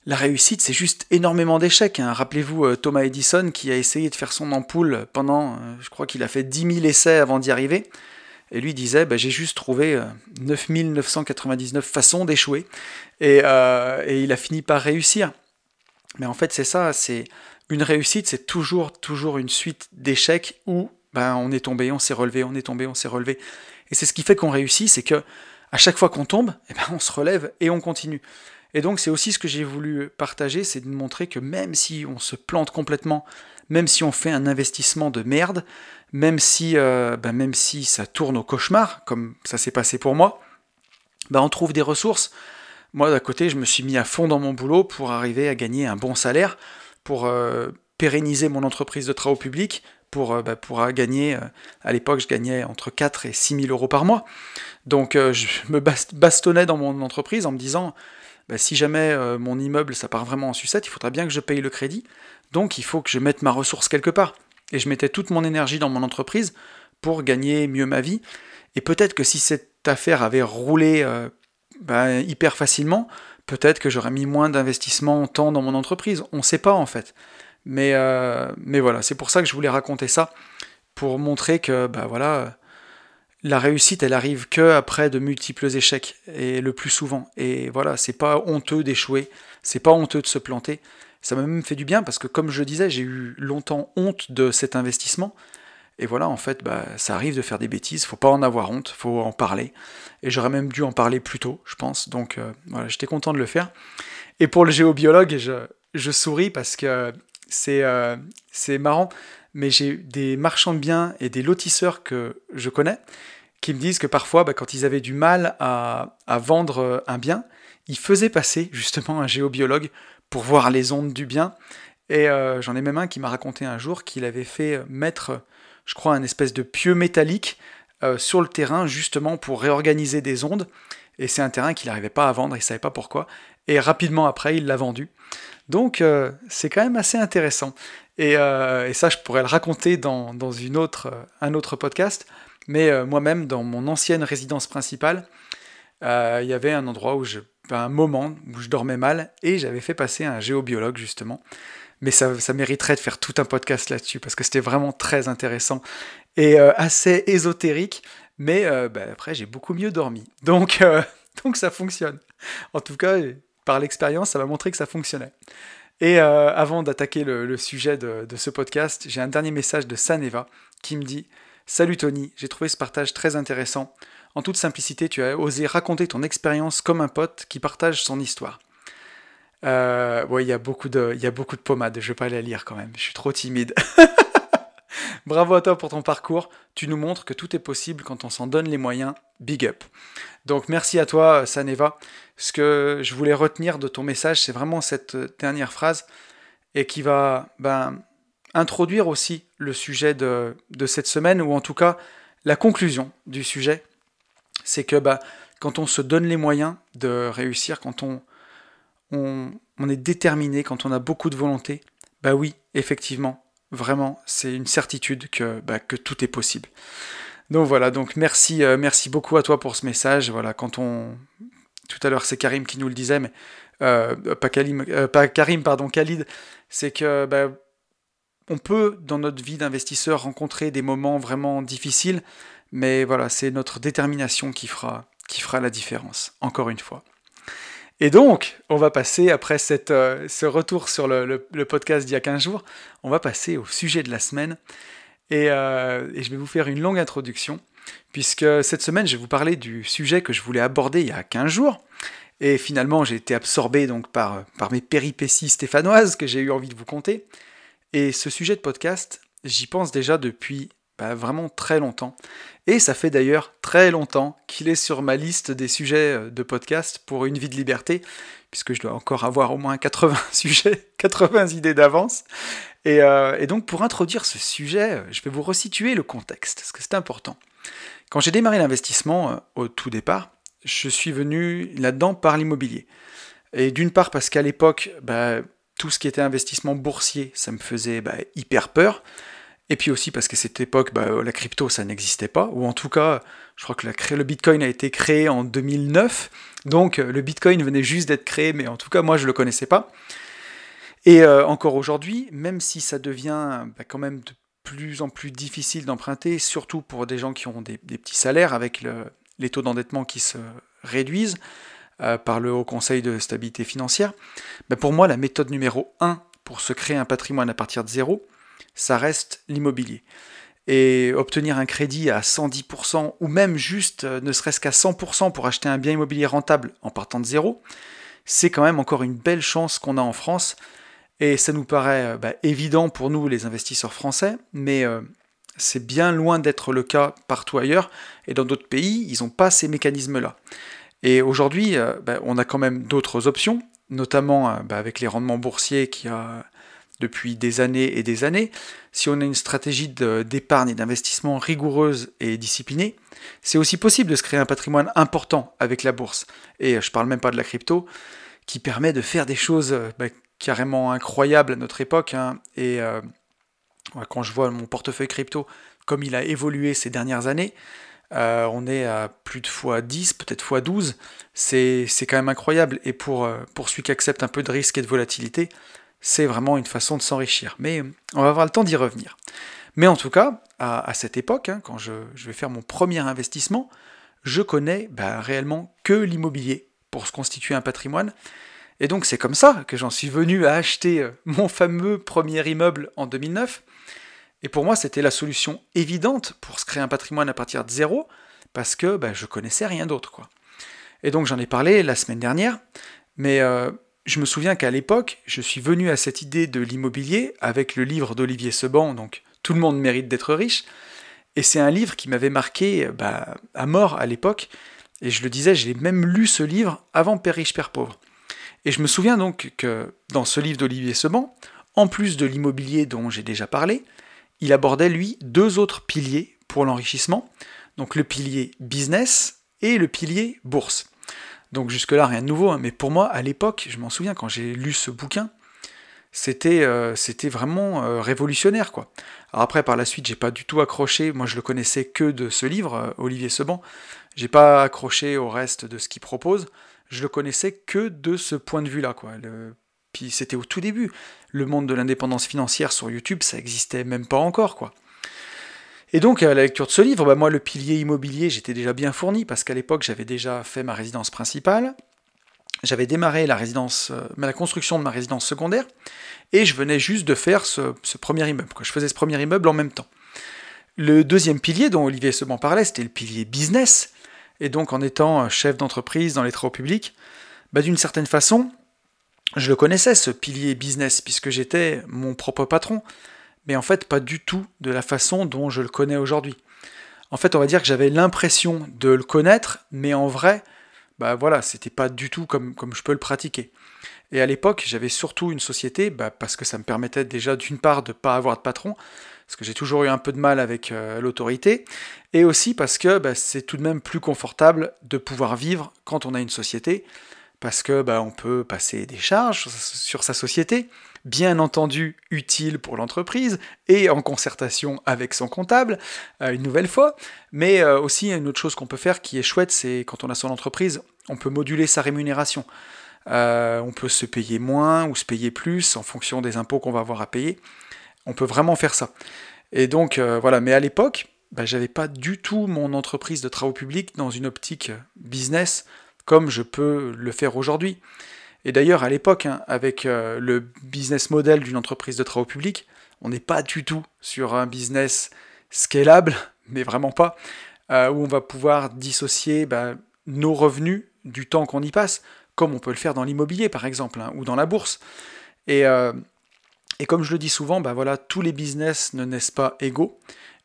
la réussite, c'est juste énormément d'échecs. Hein. Rappelez-vous euh, Thomas Edison qui a essayé de faire son ampoule pendant, euh, je crois qu'il a fait 10 000 essais avant d'y arriver. Et lui disait, bah, j'ai juste trouvé 9999 façons d'échouer. Et, et, il a fini par réussir. Mais en fait, c'est ça, c'est une réussite, c'est toujours, toujours une suite d'échecs où ben, on est tombé, on s'est relevé, on est tombé, on s'est relevé. Et c'est ce qui fait qu'on réussit, c'est que à chaque fois qu'on tombe, eh ben, on se relève et on continue. Et donc c'est aussi ce que j'ai voulu partager, c'est de montrer que même si on se plante complètement, même si on fait un investissement de merde, même si, ben, même si ça tourne au cauchemar, comme ça s'est passé pour moi, ben, on trouve des ressources. Moi, d'à côté, je me suis mis à fond dans mon boulot pour arriver à gagner un bon salaire, pour euh, pérenniser mon entreprise de travaux publics, pour, euh, pour gagner, à l'époque, je gagnais entre 4 et 6 000 euros par mois. Donc, je me bastonnais dans mon entreprise en me disant, si jamais mon immeuble ça part vraiment en sucette, il faudra bien que je paye le crédit. Donc il faut que je mette ma ressource quelque part. Et je mettais toute mon énergie dans mon entreprise pour gagner mieux ma vie. Et peut-être que si cette affaire avait roulé euh, bah, hyper facilement, peut-être que j'aurais mis moins d'investissement en temps dans mon entreprise. On ne sait pas en fait. Mais, euh, mais voilà, c'est pour ça que je voulais raconter ça, pour montrer que bah, voilà, la réussite, elle arrive que après de multiples échecs, et le plus souvent. Et voilà, c'est pas honteux d'échouer, c'est pas honteux de se planter. Ça m'a même fait du bien parce que, comme je disais, j'ai eu longtemps honte de cet investissement. Et voilà, en fait, bah, ça arrive de faire des bêtises, faut pas en avoir honte, faut en parler. Et j'aurais même dû en parler plus tôt, je pense. Donc euh, voilà, j'étais content de le faire. Et pour le géobiologue, je, souris parce que c'est euh, marrant, mais j'ai des marchands de biens et des lotisseurs que je connais qui me disent que parfois, bah, quand ils avaient du mal à, vendre euh, un bien, ils faisaient passer justement un géobiologue pour voir les ondes du bien. Et euh, j'en ai même un qui m'a raconté un jour qu'il avait fait mettre, je crois, un espèce de pieu métallique euh, sur le terrain justement pour réorganiser des ondes. Et c'est un terrain qu'il n'arrivait pas à vendre, il ne savait pas pourquoi. Et rapidement après, il l'a vendu. Donc c'est quand même assez intéressant. Et, ça, je pourrais le raconter dans, dans une autre, un autre podcast. Mais euh, moi-même, dans mon ancienne résidence principale, euh, il y avait un endroit où je, un moment où je dormais mal et j'avais fait passer un géobiologue justement. Mais ça, mériterait de faire tout un podcast là-dessus parce que c'était vraiment très intéressant et euh, assez ésotérique. Mais bah, après, j'ai beaucoup mieux dormi. Donc, donc ça fonctionne. En tout cas, par l'expérience, ça m'a montré que ça fonctionnait. Et avant d'attaquer le, sujet de ce podcast, j'ai un dernier message de Saneva qui me dit Salut Tony, j'ai trouvé ce partage très intéressant. En toute simplicité, tu as osé raconter ton expérience comme un pote qui partage son histoire. Euh, il y, a beaucoup de, a beaucoup de pommade, je vais pas la lire quand même, je suis trop timide. Bravo à toi pour ton parcours, tu nous montres que tout est possible quand on s'en donne les moyens, big up. Donc merci à toi Saneva. Ce que je voulais retenir de ton message, c'est vraiment cette dernière phrase et qui va ben, introduire aussi le sujet de, cette semaine, ou en tout cas la conclusion du sujet, c'est que bah, quand on se donne les moyens de réussir, quand on, on, est déterminé, quand on a beaucoup de volonté, bah oui, effectivement, vraiment, c'est une certitude que, bah, que tout est possible. Donc voilà, donc merci, euh, merci beaucoup à toi pour ce message. Voilà, quand on, tout à l'heure c'est Karim qui nous le disait, mais euh, pas, euh, pas Karim, pardon, Khalid, c'est que bah, on peut, dans notre vie d'investisseur, rencontrer des moments vraiment difficiles, mais voilà, c'est notre détermination qui fera, qui fera la différence, encore une fois. Et donc, on va passer, après cette, euh, ce retour sur le, podcast d'il y a 15 jours, on va passer au sujet de la semaine. Euh, et, je vais vous faire une longue introduction, puisque cette semaine, je vais vous parler du sujet que je voulais aborder il y a 15 jours. Et finalement, j'ai été absorbé donc par, par mes péripéties stéphanoises que j'ai eu envie de vous conter. Et ce sujet de podcast, j'y pense déjà depuis bah, vraiment très longtemps. Et ça fait d'ailleurs très longtemps qu'il est sur ma liste des sujets euh, de podcast pour une vie de liberté, puisque je dois encore avoir au moins 80 sujets, 80 idées d'avance. Et, euh, et, donc pour introduire ce sujet, euh, je vais vous resituer le contexte, parce que c'est important. Quand j'ai démarré l'investissement au tout départ, je suis venu là-dedans par l'immobilier. Et d'une part parce qu'à l'époque, bah, tout ce qui était investissement boursier, ça me faisait bah, hyper peur. Et puis aussi parce qu'à cette époque, bah, la crypto, ça n'existait pas, ou en tout cas, je crois que le Bitcoin a été créé en 2009, donc le Bitcoin venait juste d'être créé, mais en tout cas, moi, je ne le connaissais pas. Et encore aujourd'hui, même si ça devient bah, quand même de plus en plus difficile d'emprunter, surtout pour des gens qui ont des, petits salaires avec les taux d'endettement qui se réduisent euh, par le Haut Conseil de stabilité financière, ben pour moi la méthode numéro 1 pour se créer un patrimoine à partir de zéro, ça reste l'immobilier. Et obtenir un crédit à 110% ou même juste euh, ne serait-ce qu'à 100% pour acheter un bien immobilier rentable en partant de zéro, c'est quand même encore une belle chance qu'on a en France et ça nous paraît euh, bah, évident pour nous, les investisseurs français, mais euh, c'est bien loin d'être le cas partout ailleurs. Et dans d'autres pays, ils n'ont pas ces mécanismes-là. Et aujourd'hui, bah, on a quand même d'autres options, notamment bah, avec les rendements boursiers qui a depuis des années et des années. Si on a une stratégie d'épargne et d'investissement rigoureuse et disciplinée, c'est aussi possible de se créer un patrimoine important avec la bourse. Et je ne parle même pas de la crypto, qui permet de faire des choses carrément incroyable à notre époque. Hein. et euh, quand je vois mon portefeuille crypto, comme il a évolué ces dernières années, euh, on est à plus de fois 10, peut-être fois 12. C'est quand même incroyable. Et pour, euh, pour celui qui accepte un peu de risque et de volatilité, c'est vraiment une façon de s'enrichir. Mais on va avoir le temps d'y revenir. Mais en tout cas, à, cette époque, hein, quand je, vais faire mon premier investissement, je connais bah, réellement que l'immobilier pour se constituer un patrimoine. Et donc c'est comme ça que j'en suis venu à acheter euh, mon fameux premier immeuble en 2009. Et pour moi, c'était la solution évidente pour se créer un patrimoine à partir de zéro, parce que bah, je connaissais rien d'autre. quoi. Et donc j'en ai parlé la semaine dernière, mais euh, je me souviens qu'à l'époque, je suis venu à cette idée de l'immobilier avec le livre d'Olivier Seban, donc Tout le monde mérite d'être riche. Et c'est un livre qui m'avait marqué bah, à mort à l'époque. Et je le disais, j'ai même lu ce livre avant Père riche, Père pauvre. Et je me souviens donc que dans ce livre d'Olivier Seban, en plus de l'immobilier dont j'ai déjà parlé, il abordait lui deux autres piliers pour l'enrichissement, donc le pilier business et le pilier bourse. Donc jusque-là, rien de nouveau, hein, mais pour moi, à l'époque, je m'en souviens quand j'ai lu ce bouquin, c'était euh, vraiment euh, révolutionnaire quoi. Après par la suite, j'ai pas du tout accroché, moi je le connaissais que de ce livre euh, Olivier Seban. J'ai pas accroché au reste de ce qu'il propose je le connaissais que de ce point de vue-là. Quoi. Puis c'était au tout début. Le monde de l'indépendance financière sur YouTube, ça existait même pas encore. quoi. Et donc, à la lecture de ce livre, bah, moi, le pilier immobilier, j'étais déjà bien fourni, parce qu'à l'époque, j'avais déjà fait ma résidence principale, j'avais démarré la, euh, construction de ma résidence secondaire, et je venais juste de faire ce, premier immeuble. Je faisais ce premier immeuble en même temps. Le deuxième pilier dont Olivier Seban parlait, c'était le pilier business, et donc en étant chef d'entreprise dans les travaux publics, bah, d'une certaine façon, je le connaissais, ce pilier business, puisque j'étais mon propre patron, mais en fait pas du tout de la façon dont je le connais aujourd'hui. En fait, on va dire que j'avais l'impression de le connaître, mais en vrai, bah voilà, c'était pas du tout comme, je peux le pratiquer. Et à l'époque, j'avais surtout une société, bah, parce que ça me permettait déjà d'une part de ne pas avoir de patron, parce que j'ai toujours eu un peu de mal avec euh, l'autorité, et aussi parce que bah, c'est tout de même plus confortable de pouvoir vivre quand on a une société, parce que bah, on peut passer des charges sur sa société, bien entendu utile pour l'entreprise et en concertation avec son comptable, euh, une nouvelle fois. Mais euh, aussi, une autre chose qu'on peut faire qui est chouette, c'est quand on a son entreprise, on peut moduler sa rémunération. on peut se payer moins ou se payer plus en fonction des impôts qu'on va avoir à payer. On peut vraiment faire ça. Et donc, euh, voilà. Mais à l'époque, bah, j'avais pas du tout mon entreprise de travaux publics dans une optique business comme je peux le faire aujourd'hui. Et d'ailleurs, à l'époque, hein, avec euh, le business model d'une entreprise de travaux publics, on n'est pas du tout sur un business scalable, mais vraiment pas, euh, où on va pouvoir dissocier bah, nos revenus du temps qu'on y passe, comme on peut le faire dans l'immobilier par exemple, hein, ou dans la bourse. Et, et comme je le dis souvent, bah voilà, tous les business ne naissent pas égaux.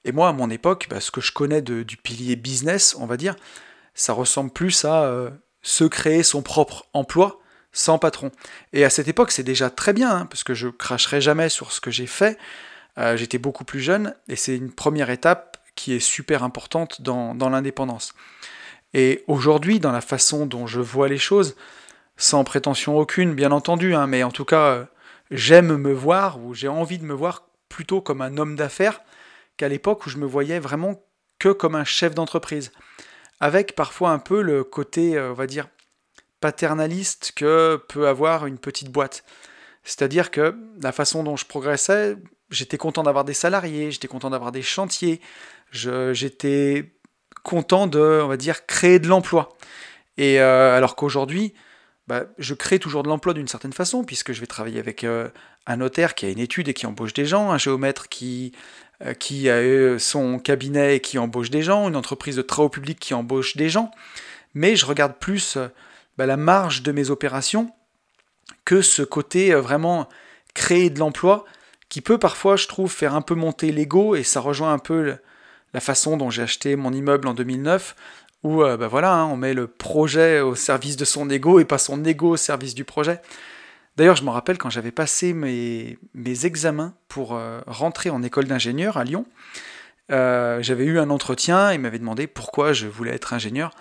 Et moi, à mon époque, bah, ce que je connais du pilier business, on va dire, ça ressemble plus à euh, se créer son propre emploi sans patron. Et à cette époque, c'est déjà très bien, hein, parce que je cracherai jamais sur ce que j'ai fait. Euh, j'étais beaucoup plus jeune, et c'est une première étape qui est super importante dans, l'indépendance. Et aujourd'hui, dans la façon dont je vois les choses, sans prétention aucune, bien entendu, hein, mais en tout cas, euh, j'aime me voir ou j'ai envie de me voir plutôt comme un homme d'affaires qu'à l'époque où je me voyais vraiment que comme un chef d'entreprise, avec parfois un peu le côté, euh, on va dire, paternaliste que peut avoir une petite boîte. C'est-à-dire que la façon dont je progressais, j'étais content d'avoir des salariés, j'étais content d'avoir des chantiers, j'étais content de, on va dire, créer de l'emploi. Et euh, alors qu'aujourd'hui, bah, je crée toujours de l'emploi d'une certaine façon, puisque je vais travailler avec euh, un notaire qui a une étude et qui embauche des gens, un géomètre qui, euh, qui a son cabinet et qui embauche des gens, une entreprise de travaux publics qui embauche des gens. Mais je regarde plus bah, la marge de mes opérations que ce côté vraiment créer de l'emploi qui peut parfois, je trouve, faire un peu monter l'ego et ça rejoint un peu la façon dont j'ai acheté mon immeuble en 2009 où euh, bah voilà, hein, on met le projet au service de son ego et pas son ego au service du projet. D'ailleurs, je me rappelle quand j'avais passé mes, examens pour euh, rentrer en école d'ingénieur à Lyon, euh, j'avais eu un entretien, il m'avait demandé pourquoi je voulais être ingénieur,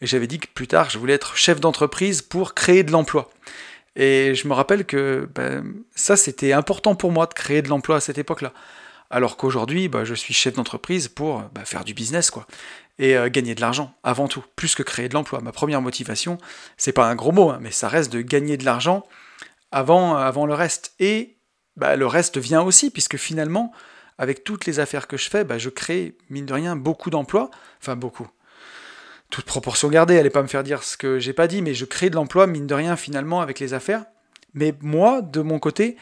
et j'avais dit que plus tard, je voulais être chef d'entreprise pour créer de l'emploi. Et je me rappelle que ben, ça, c'était important pour moi de créer de l'emploi à cette époque-là. Alors qu'aujourd'hui, bah, je suis chef d'entreprise pour bah, faire du business, quoi. Et euh, gagner de l'argent, avant tout, plus que créer de l'emploi. Ma première motivation, c'est pas un gros mot, hein, mais ça reste de gagner de l'argent avant, avant le reste. Et le reste vient aussi, puisque finalement, avec toutes les affaires que je fais, je crée, mine de rien, beaucoup d'emplois. Enfin, beaucoup. Toute proportion gardée, allez pas me faire dire ce que j'ai pas dit, mais je crée de l'emploi, mine de rien, finalement, avec les affaires. Mais moi, de mon côté,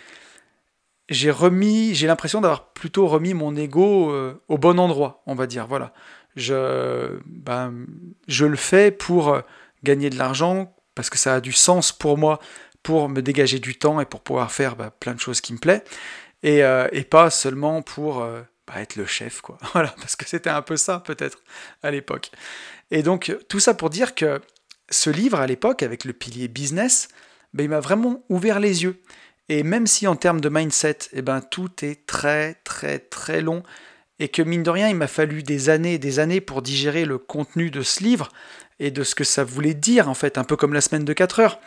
j'ai remis, j'ai l'impression d'avoir plutôt remis mon ego euh, au bon endroit, on va dire. Voilà, je, ben, je le fais pour euh, gagner de l'argent parce que ça a du sens pour moi, pour me dégager du temps et pour pouvoir faire ben, plein de choses qui me et, euh, et pas seulement pour ben, être le chef, quoi. Voilà, parce que c'était un peu ça peut-être à l'époque. Et donc tout ça pour dire que ce livre à l'époque avec le pilier business, ben, il m'a vraiment ouvert les yeux. Et même si en termes de mindset, eh ben, tout est très très très long, et que mine de rien, il m'a fallu des années et des années pour digérer le contenu de ce livre et de ce que ça voulait dire, en fait, un peu comme la semaine de 4 heures,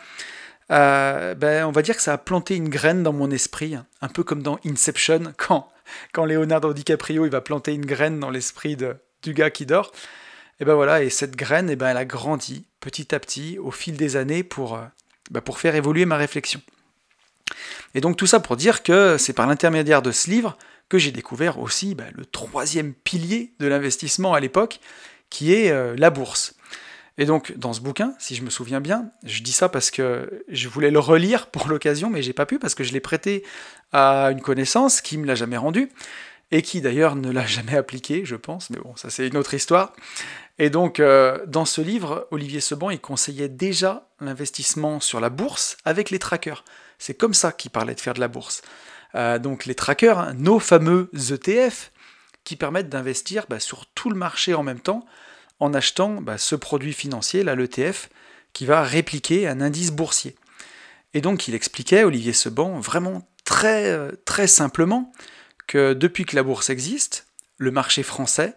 euh, ben, on va dire que ça a planté une graine dans mon esprit, un peu comme dans Inception, quand, quand Leonardo DiCaprio il va planter une graine dans l'esprit du gars qui dort. Et ben voilà, et cette graine, eh ben, elle a grandi petit à petit au fil des années pour, euh, ben, pour faire évoluer ma réflexion. Et donc tout ça pour dire que c'est par l'intermédiaire de ce livre que j'ai découvert aussi bah, le troisième pilier de l'investissement à l'époque, qui est euh, la bourse. Et donc dans ce bouquin, si je me souviens bien, je dis ça parce que je voulais le relire pour l'occasion, mais j'ai pas pu parce que je l'ai prêté à une connaissance qui me l'a jamais rendu et qui d'ailleurs ne l'a jamais appliqué, je pense, mais bon, ça c'est une autre histoire. Et donc, euh, dans ce livre, Olivier Seban, il conseillait déjà l'investissement sur la bourse avec les trackers. C'est comme ça qu'il parlait de faire de la bourse. Euh, donc les trackers, hein, nos fameux ETF, qui permettent d'investir bah, sur tout le marché en même temps en achetant bah, ce produit financier, l'ETF, qui va répliquer un indice boursier. Et donc il expliquait, Olivier Seban, vraiment très, euh, très simplement, que depuis que la bourse existe, le marché français,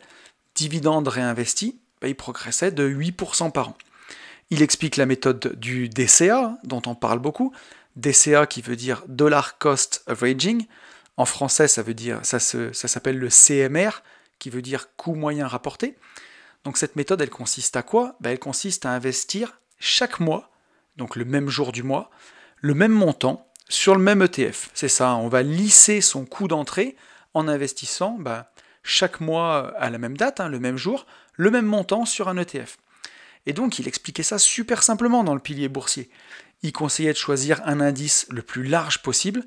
dividende réinvesti, bah, il progressait de 8% par an. Il explique la méthode du DCA, dont on parle beaucoup, DCA qui veut dire Dollar Cost Averaging. En français, ça veut dire ça, s'appelle le CMR, qui veut dire coût moyen rapporté. Donc cette méthode, elle consiste à quoi? Ben, Elle consiste à investir chaque mois, donc le même jour du mois, le même montant sur le même ETF. C'est ça, on va lisser son coût d'entrée en investissant ben, chaque mois à la même date, hein, le même jour, le même montant sur un ETF. Et donc il expliquait ça super simplement dans le pilier boursier il conseillait de choisir un indice le plus large possible,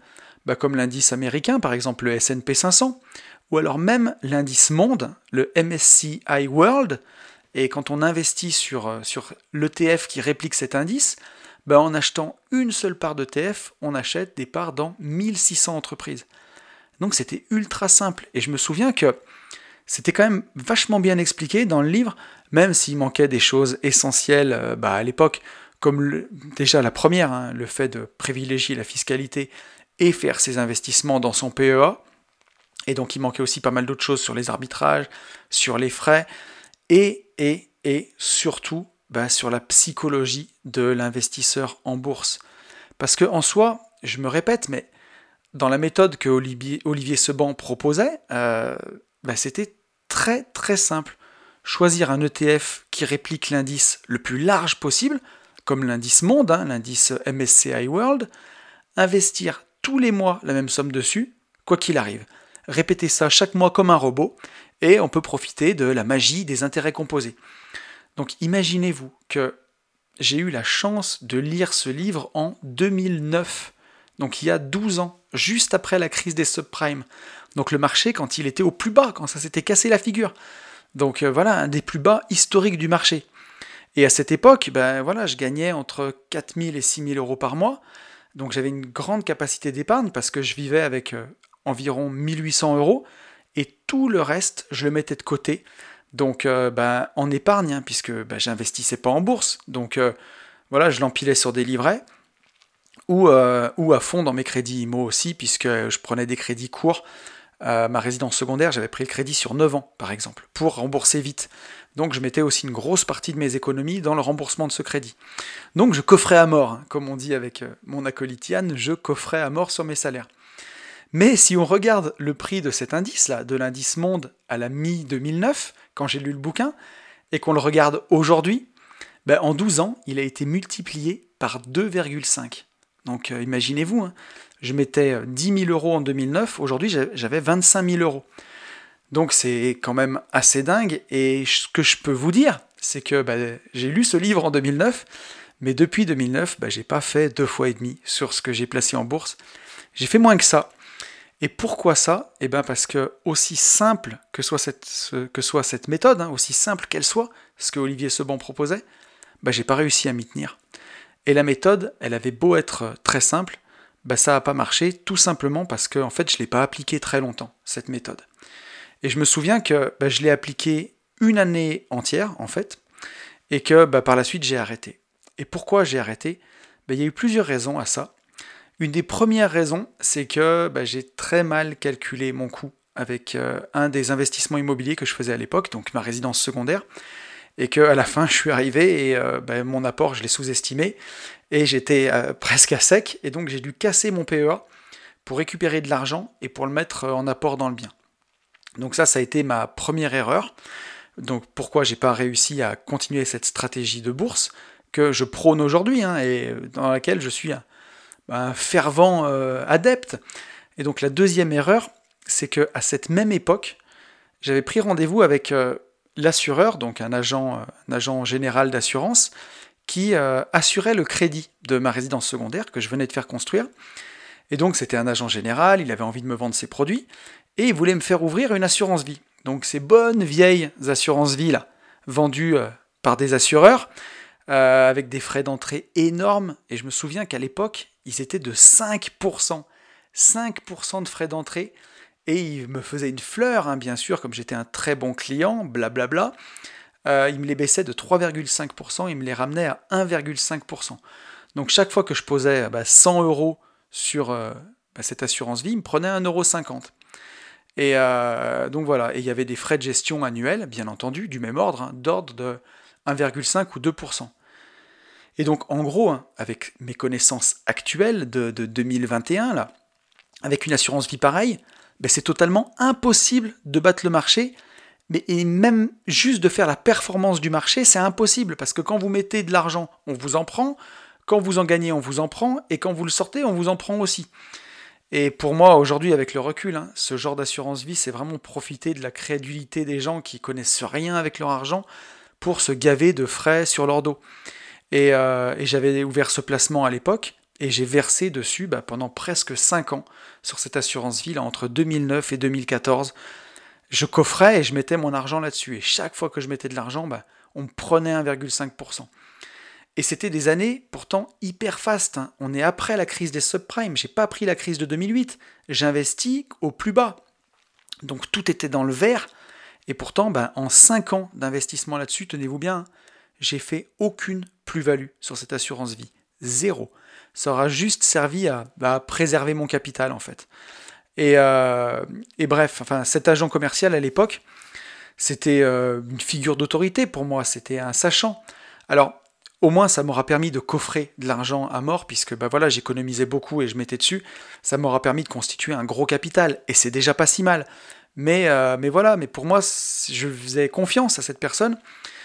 bah, comme l'indice américain, par exemple le SP 500, ou alors même l'indice monde, le MSCI World, et quand on investit sur, euh, sur l'ETF qui réplique cet indice, bah, en achetant une seule part d'ETF, on achète des parts dans 1600 entreprises. Donc c'était ultra simple. Et je me souviens que c'était quand même vachement bien expliqué dans le livre, même s'il manquait des choses essentielles euh, bah, à l'époque comme déjà la première, hein, le fait de privilégier la fiscalité et faire ses investissements dans son PEA. Et donc il manquait aussi pas mal d'autres choses sur les arbitrages, sur les frais, et, et, et surtout bah, sur la psychologie de l'investisseur en bourse. Parce que en soi, je me répète, mais dans la méthode que Olivier, Seban proposait, euh, bah, c'était très très simple. Choisir un ETF qui réplique l'indice le plus large possible, comme l'indice monde, hein, l'indice MSCI World, investir tous les mois la même somme dessus, quoi qu'il arrive. Répéter ça chaque mois comme un robot, et on peut profiter de la magie des intérêts composés. Donc imaginez-vous que j'ai eu la chance de lire ce livre en 2009, donc il y a 12 ans, juste après la crise des subprimes. Donc le marché quand il était au plus bas, quand ça s'était cassé la figure. Donc euh, voilà, un des plus bas historiques du marché. Et à cette époque, ben voilà, je gagnais entre 4000 et 6000 euros par mois. Donc j'avais une grande capacité d'épargne parce que je vivais avec euh, environ 1800 euros et tout le reste, je le mettais de côté. Donc euh, ben, en épargne, hein, puisque ben, j'investissais pas en bourse. Donc voilà, je l'empilais sur des livrets ou, ou à fond dans mes crédits IMO aussi, puisque je prenais des crédits courts ma résidence secondaire, j'avais pris le crédit sur 9 ans, par exemple, pour rembourser vite. Donc je mettais aussi une grosse partie de mes économies dans le remboursement de ce crédit. Donc je coffrais à mort, hein, comme on dit avec euh, mon acolyte Yann, je coffrais à mort sur mes salaires. Mais si on regarde le prix de cet indice-là, de l'indice monde à la mi-2009, quand j'ai lu le bouquin, et qu'on le regarde aujourd'hui, ben en 12 ans, il a été multiplié par 2,5. Donc euh, imaginez-vous, hein, je mettais 10 euh, 000 euros en 2009, aujourd'hui j'avais 25 000 euros. Donc c'est quand même assez dingue, et ce que je peux vous dire, c'est que bah, j'ai lu ce livre en 2009, mais depuis 2009, bah, j'ai pas fait deux fois et demi sur ce que j'ai placé en bourse. J'ai fait moins que ça. Et pourquoi ça Eh bien parce que aussi simple que soit cette, méthode, hein, aussi simple qu'elle soit, ce que Olivier Seban proposait, bah, j'ai pas réussi à m'y tenir. Et la méthode, elle avait beau être très simple, bah, ça n'a pas marché, tout simplement parce que fait, je ne l'ai pas appliqué très longtemps, cette méthode. Et je me souviens que bah, je l'ai appliqué une année entière, en fait, et que par la suite, j'ai arrêté. Et pourquoi j'ai arrêté? Il y a eu plusieurs raisons à ça. Une des premières raisons, c'est que j'ai très mal calculé mon coût avec euh, un des investissements immobiliers que je faisais à l'époque, donc ma résidence secondaire et qu'à la fin je suis arrivé et euh, ben, mon apport je l'ai sous-estimé et j'étais euh, presque à sec et donc j'ai dû casser mon PEA pour récupérer de l'argent et pour le mettre en apport dans le bien. Donc ça ça a été ma première erreur. Donc pourquoi j'ai pas réussi à continuer cette stratégie de bourse que je prône aujourd'hui hein, et dans laquelle je suis fervent adepte. Et donc la deuxième erreur, c'est que à cette même époque, j'avais pris rendez-vous avec l'assureur, donc un agent, euh, un agent général d'assurance, qui euh, assurait le crédit de ma résidence secondaire que je venais de faire construire. Et donc c'était un agent général, il avait envie de me vendre ses produits, et il voulait me faire ouvrir une assurance vie. Donc ces bonnes vieilles assurances vie là, vendues euh, par des assureurs, avec des frais d'entrée énormes, et je me souviens qu'à l'époque, ils étaient de 5%. 5% de frais d'entrée, et il me faisait une fleur, hein, bien sûr, comme j'étais un très bon client, blablabla. Euh, il me les baissait de 3,5%, il me les ramenait à 1,5%. Donc chaque fois que je posais 100 bah, euros sur euh, bah, cette assurance vie, il me prenait 1,50€. Et euh, donc voilà, et il y avait des frais de gestion annuels, bien entendu, du même ordre, hein, d'ordre de 1,5 ou 2%. Et donc en gros, hein, avec mes connaissances actuelles de, de 2021, là, avec une assurance vie pareille, ben, c'est totalement impossible de battre le marché. Mais, et même juste de faire la performance du marché, c'est impossible parce que quand vous mettez de l'argent, on vous en prend. Quand vous en gagnez, on vous en prend. Et quand vous le sortez, on vous en prend aussi. Et pour moi, aujourd'hui, avec le recul, hein, ce genre d'assurance vie, c'est vraiment profiter de la crédulité des gens qui connaissent rien avec leur argent pour se gaver de frais sur leur dos. Et, euh, et j'avais ouvert ce placement à l'époque, et j'ai versé dessus bah, pendant presque 5 ans sur cette assurance vie entre 2009 et 2014. Je coffrais et je mettais mon argent là-dessus. Et chaque fois que je mettais de l'argent, bah, on me prenait 1,5%. Et c'était des années pourtant hyper fast. Hein. On est après la crise des subprimes. J'ai pas pris la crise de 2008. J'investis au plus bas. Donc tout était dans le vert. Et pourtant, bah, en 5 ans d'investissement là-dessus, tenez-vous bien, j'ai fait aucune plus-value sur cette assurance vie. Zéro ça aura juste servi à, bah, préserver mon capital en fait. Et, euh, et, bref, enfin, cet agent commercial à l'époque, c'était euh, une figure d'autorité pour moi, c'était un sachant. Alors, au moins ça m'aura permis de coffrer de l'argent à mort, puisque bah voilà, j'économisais beaucoup et je mettais dessus. Ça m'aura permis de constituer un gros capital, et c'est déjà pas si mal. Mais, euh, mais voilà, mais pour moi, je faisais confiance à cette personne.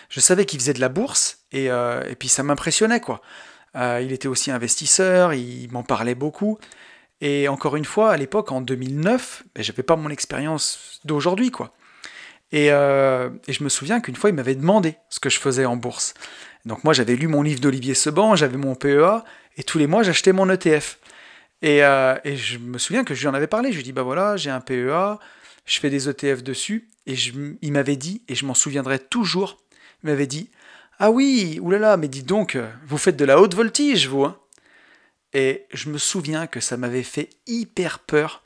Je savais qu'il faisait de la bourse, et, euh, et puis ça m'impressionnait, quoi. Euh, il était aussi investisseur, il m'en parlait beaucoup. Et encore une fois, à l'époque, en 2009, ben, j'avais pas mon expérience d'aujourd'hui, quoi. Et, et, je me souviens qu'une fois, il m'avait demandé ce que je faisais en bourse. Donc moi j'avais lu mon livre d'Olivier Seban, j'avais mon PEA, et tous les mois j'achetais mon ETF. Euh, et, je me souviens que je lui en avais parlé, je lui ai dit, bah voilà, j'ai un PEA, je fais des ETF dessus, et il m'avait dit, et je m'en souviendrai toujours, il m'avait dit, ah oui, oulala, mais dis donc, vous faites de la haute voltige, vous, hein Et je me souviens que ça m'avait fait hyper peur.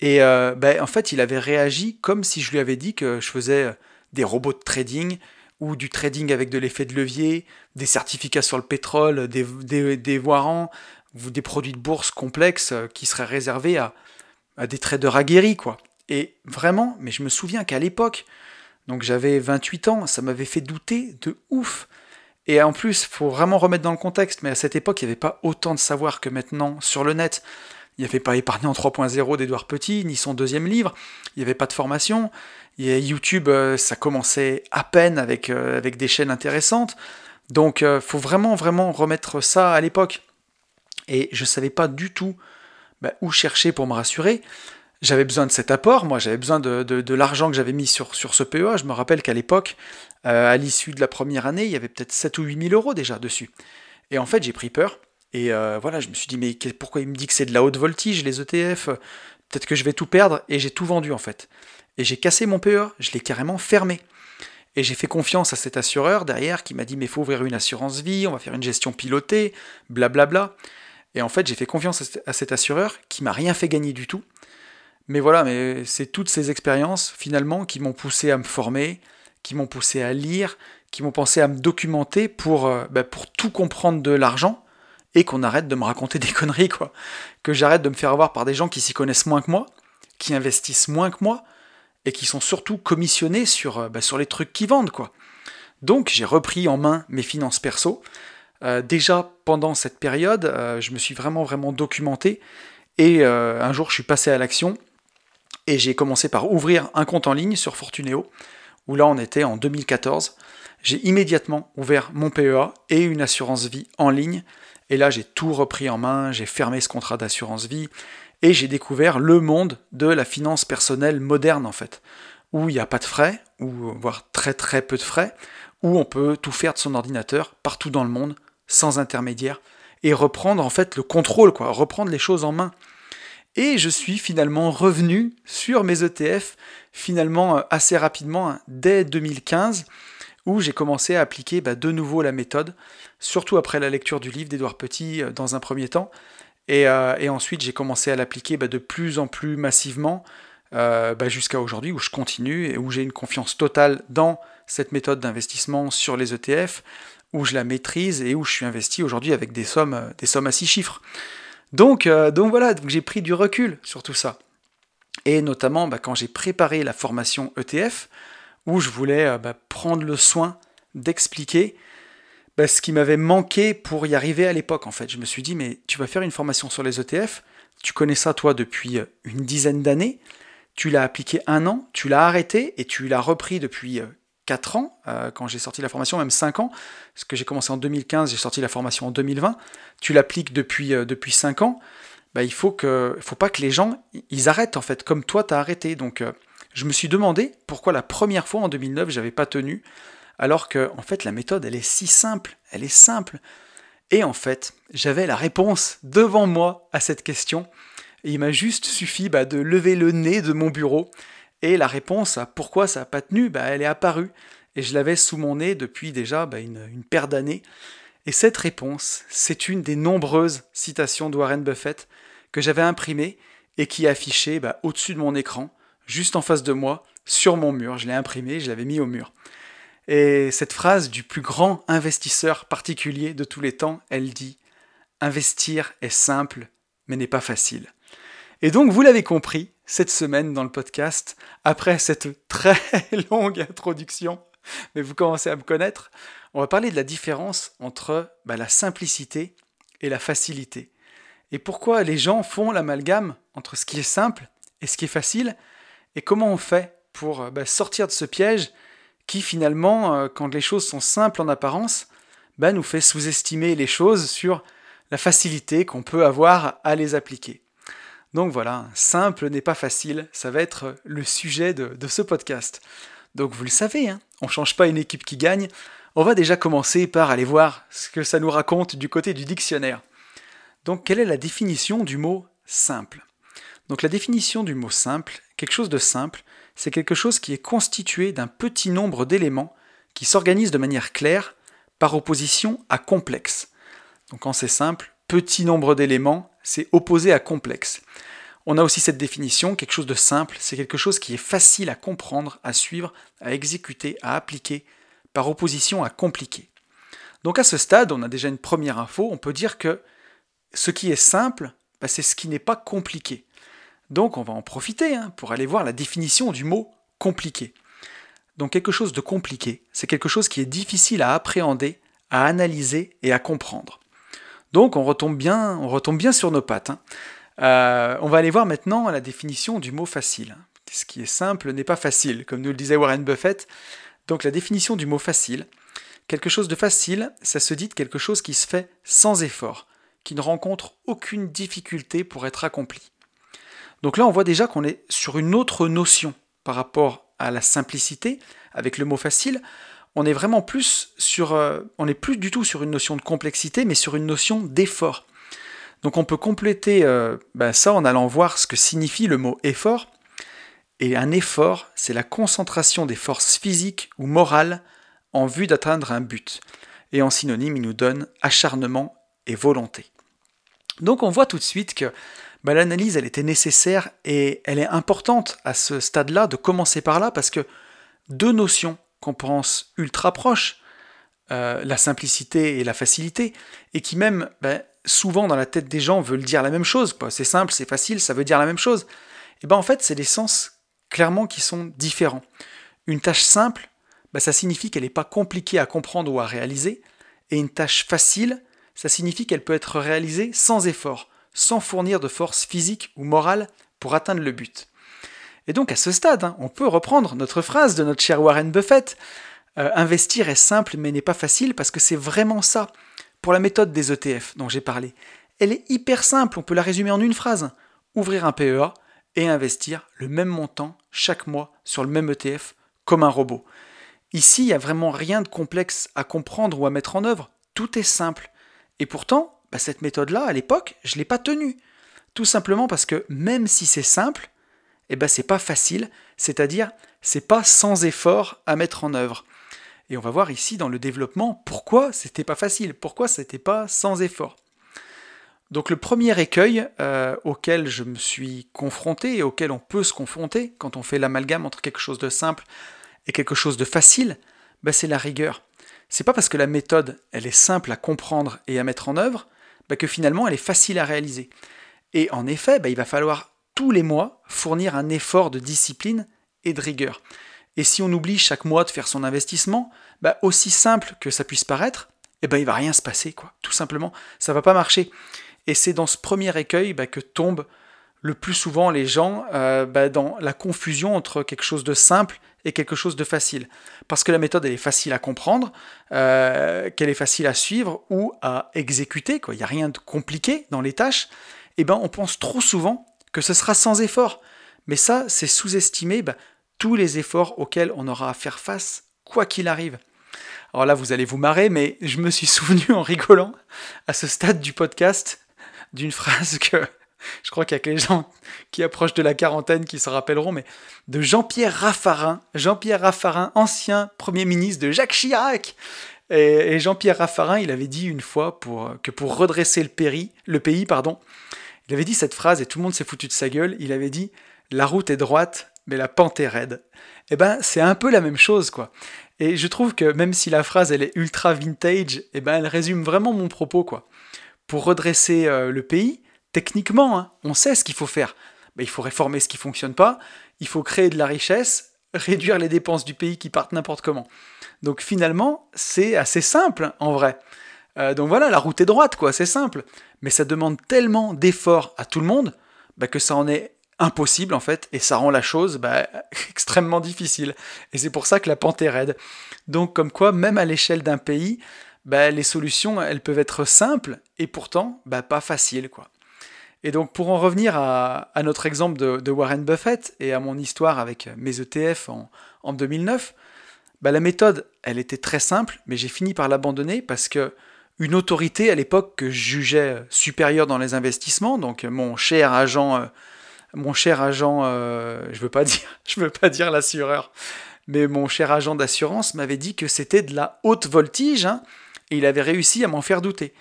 Et euh, ben, en fait, il avait réagi comme si je lui avais dit que je faisais des robots de trading, ou du trading avec de l'effet de levier, des certificats sur le pétrole, des, des, des des produits de bourse complexes euh, qui seraient réservés à, à des traders aguerris, quoi. Et vraiment, mais je me souviens qu'à l'époque, donc j'avais 28 ans, ça m'avait fait douter de ouf. Et en plus, faut vraiment remettre dans le contexte, mais à cette époque, il n'y avait pas autant de savoir que maintenant sur le net. Il n'y avait pas épargné en 3.0 d'Edouard Petit, ni son deuxième livre, il n'y avait pas de formation. YouTube, euh, ça commençait à peine avec, euh, des chaînes intéressantes. Donc, il euh, faut vraiment, vraiment remettre ça à l'époque. Et je ne savais pas du tout bah, où chercher pour me rassurer. J'avais besoin de cet apport, moi j'avais besoin de, de, l'argent que j'avais mis sur, sur ce PEA. Je me rappelle qu'à l'époque, à l'issue de la première année, il y avait peut-être 7 ou 8 000 euros déjà dessus. Et en fait, j'ai pris peur. Et voilà, je me suis dit, mais pourquoi il me dit que c'est de la haute voltige, les ETF Peut-être que je vais tout perdre. Et j'ai tout vendu en fait. Et j'ai cassé mon PE, je l'ai carrément fermé. Et j'ai fait confiance à cet assureur derrière qui m'a dit mais faut ouvrir une assurance vie, on va faire une gestion pilotée, blablabla. Et en fait j'ai fait confiance à cet assureur qui m'a rien fait gagner du tout. Mais voilà, mais c'est toutes ces expériences finalement qui m'ont poussé à me former, qui m'ont poussé à lire, qui m'ont pensé à me documenter pour, euh, bah, pour tout comprendre de l'argent et qu'on arrête de me raconter des conneries quoi. Que j'arrête de me faire avoir par des gens qui s'y connaissent moins que moi, qui investissent moins que moi, et qui sont surtout commissionnés sur, euh, bah, sur les trucs qui vendent, quoi. Donc j'ai repris en main mes finances perso. Euh, déjà pendant cette période, je me suis vraiment vraiment documenté et un jour je suis passé à l'action et j'ai commencé par ouvrir un compte en ligne sur Fortuneo où là on était en 2014. J'ai immédiatement ouvert mon PEA et une assurance vie en ligne et là j'ai tout repris en main, j'ai fermé ce contrat d'assurance vie, et j'ai découvert le monde de la finance personnelle moderne en fait, où il n'y a pas de frais, ou voire très très peu de frais, où on peut tout faire de son ordinateur partout dans le monde, sans intermédiaire, et reprendre en fait le contrôle, quoi, reprendre les choses en main. Et je suis finalement revenu sur mes ETF, finalement euh, assez rapidement, hein, dès 2015, où j'ai commencé à appliquer bah, de nouveau la méthode, surtout après la lecture du livre d'Edouard Petit euh, dans un premier temps, euh, et, ensuite, j'ai commencé à l'appliquer bah, de plus en plus massivement bah, jusqu'à aujourd'hui où je continue et où j'ai une confiance totale dans cette méthode d'investissement sur les ETF, où je la maîtrise et où je suis investi aujourd'hui avec des sommes, des sommes à six chiffres. Donc, euh, donc voilà, donc j'ai pris du recul sur tout ça. Et notamment bah, quand j'ai préparé la formation ETF, où je voulais prendre le soin d'expliquer bah, ce qui m'avait manqué pour y arriver à l'époque, en fait. Je me suis dit, mais tu vas faire une formation sur les ETF, tu connais ça, toi, depuis euh, une dizaine d'années, tu l'as appliqué un an, tu l'as arrêté et tu l'as repris depuis 4 euh, ans, euh, quand j'ai sorti la formation, même 5 ans, parce que j'ai commencé en 2015, j'ai sorti la formation en 2020, tu l'appliques depuis, depuis 5 ans, bah, il faut, que, faut pas que les gens, ils arrêtent, en fait, comme toi, tu as arrêté. Donc, je me suis demandé pourquoi la première fois, en 2009, j'avais pas tenu alors que en fait la méthode elle est si simple, elle est simple. Et en fait, j'avais la réponse devant moi à cette question. Et il m'a juste suffi bah, de lever le nez de mon bureau. Et la réponse à pourquoi ça n'a pas tenu, bah, elle est apparue. Et je l'avais sous mon nez depuis déjà bah, une, une paire d'années. Et cette réponse, c'est une des nombreuses citations de Warren Buffett que j'avais imprimées et qui est affichée au-dessus de mon écran, juste en face de moi, sur mon mur. Je l'ai imprimée, je l'avais mis au mur. Et cette phrase du plus grand investisseur particulier de tous les temps, elle dit Investir est simple, mais n'est pas facile. Et donc, vous l'avez compris, cette semaine dans le podcast, après cette très longue introduction, mais vous commencez à me connaître. On va parler de la différence entre bah, la simplicité et la facilité. Et pourquoi les gens font l'amalgame entre ce qui est simple et ce qui est facile, et comment on fait pour bah, sortir de ce piège qui finalement, euh, quand les choses sont simples en apparence, bah, nous fait sous-estimer les choses sur la facilité qu'on peut avoir à les appliquer. Donc voilà, simple n'est pas facile, ça va être le sujet de, ce podcast. Donc vous le savez, hein, on ne change pas une équipe qui gagne, on va déjà commencer par aller voir ce que ça nous raconte du côté du dictionnaire. Donc quelle est la définition du mot simple? Donc la définition du mot simple, quelque chose de simple, c'est quelque chose qui est constitué d'un petit nombre d'éléments qui s'organisent de manière claire par opposition à complexe. Donc quand c'est simple, petit nombre d'éléments, c'est opposé à complexe. On a aussi cette définition, quelque chose de simple, c'est quelque chose qui est facile à comprendre, à suivre, à exécuter, à appliquer, par opposition à compliqué. Donc à ce stade, on a déjà une première info, on peut dire que ce qui est simple, bah, c'est ce qui n'est pas compliqué. Donc on va en profiter hein, pour aller voir la définition du mot compliqué. Donc quelque chose de compliqué, c'est quelque chose qui est difficile à appréhender, à analyser et à comprendre. Donc on retombe bien, sur nos pattes. Hein. Euh, on va aller voir maintenant la définition du mot facile. Ce qui est simple n'est pas facile, comme nous le disait Warren Buffett. Donc la définition du mot facile, quelque chose de facile, ça se dit quelque chose qui se fait sans effort, qui ne rencontre aucune difficulté pour être accompli. Donc là, on voit déjà qu'on est sur une autre notion par rapport à la simplicité avec le mot facile on est vraiment plus sur, euh, on n'est plus du tout sur une notion de complexité, mais sur une notion d'effort. Donc on peut compléter euh, bah, ça en allant voir ce que signifie le mot effort. Et un effort, c'est la concentration des forces physiques ou morales en vue d'atteindre un but. Et en synonyme, il nous donne acharnement et volonté. Donc on voit tout de suite que bah, l'analyse, elle était nécessaire et elle est importante à ce stade-là de commencer par là parce que deux notions qu'on pense ultra proches, euh, la simplicité et la facilité, et qui même ben, souvent dans la tête des gens veulent dire la même chose. C'est simple, c'est facile, ça veut dire la même chose. Et ben en fait, c'est des sens clairement qui sont différents. Une tâche simple, ben, ça signifie qu'elle n'est pas compliquée à comprendre ou à réaliser, et une tâche facile, ça signifie qu'elle peut être réalisée sans effort, sans fournir de force physique ou morale pour atteindre le but. Et donc à ce stade, hein, on peut reprendre notre phrase de notre cher Warren Buffett. Euh, investir est simple mais n'est pas facile parce que c'est vraiment ça. Pour la méthode des ETF dont j'ai parlé, elle est hyper simple, on peut la résumer en une phrase. Ouvrir un PEA et investir le même montant chaque mois sur le même ETF comme un robot. Ici, il n'y a vraiment rien de complexe à comprendre ou à mettre en œuvre. Tout est simple. Et pourtant, bah, cette méthode-là, à l'époque, je ne l'ai pas tenue. Tout simplement parce que même si c'est simple, eh ben c'est pas facile, c'est-à-dire c'est pas sans effort à mettre en œuvre. Et on va voir ici dans le développement pourquoi c'était pas facile, pourquoi c'était pas sans effort. Donc le premier écueil euh, auquel je me suis confronté et auquel on peut se confronter quand on fait l'amalgame entre quelque chose de simple et quelque chose de facile, bah, c'est la rigueur. C'est pas parce que la méthode elle est simple à comprendre et à mettre en œuvre bah, que finalement elle est facile à réaliser. Et en effet, bah, il va falloir tous les mois fournir un effort de discipline et de rigueur. Et si on oublie chaque mois de faire son investissement, bah aussi simple que ça puisse paraître, eh ben il va rien se passer, quoi. Tout simplement, ça va pas marcher. Et c'est dans ce premier écueil bah, que tombent le plus souvent les gens euh, bah, dans la confusion entre quelque chose de simple et quelque chose de facile. Parce que la méthode elle est facile à comprendre, euh, qu'elle est facile à suivre ou à exécuter, quoi. Il n'y a rien de compliqué dans les tâches. Et eh ben on pense trop souvent que ce sera sans effort. Mais ça, c'est sous-estimer bah, tous les efforts auxquels on aura à faire face, quoi qu'il arrive. Alors là, vous allez vous marrer, mais je me suis souvenu en rigolant à ce stade du podcast d'une phrase que je crois qu'il y a que les gens qui approchent de la quarantaine qui se rappelleront, mais de Jean-Pierre Raffarin, Jean-Pierre Raffarin, ancien Premier ministre de Jacques Chirac. Et, Jean-Pierre Raffarin, il avait dit une fois que pour redresser le, le pays, pardon, il avait dit cette phrase et tout le monde s'est foutu de sa gueule. Il avait dit La route est droite, mais la pente est raide. Eh ben, c'est un peu la même chose, quoi. Et je trouve que même si la phrase elle est ultra vintage, eh ben, elle résume vraiment mon propos, quoi. Pour redresser euh, le pays, techniquement, hein, on sait ce qu'il faut faire. Ben, il faut réformer ce qui fonctionne pas, il faut créer de la richesse, réduire les dépenses du pays qui partent n'importe comment. Donc finalement, c'est assez simple en vrai. Euh, donc voilà, la route est droite, quoi, c'est simple. Mais ça demande tellement d'efforts à tout le monde bah, que ça en est impossible en fait, et ça rend la chose bah, extrêmement difficile. Et c'est pour ça que la pente est raide. Donc comme quoi, même à l'échelle d'un pays, bah, les solutions, elles peuvent être simples et pourtant pas faciles. quoi. Et donc pour en revenir à, notre exemple de, Warren Buffett et à mon histoire avec mes ETF en, en 2009, bah, la méthode, elle était très simple, mais j'ai fini par l'abandonner parce que une autorité à l'époque que je jugeais supérieure dans les investissements, donc mon cher agent, euh, mon cher agent, euh, je veux pas dire, veux pas dire l'assureur, mais mon cher agent d'assurance m'avait dit que c'était de la haute voltige, hein, et il avait réussi à m'en faire douter.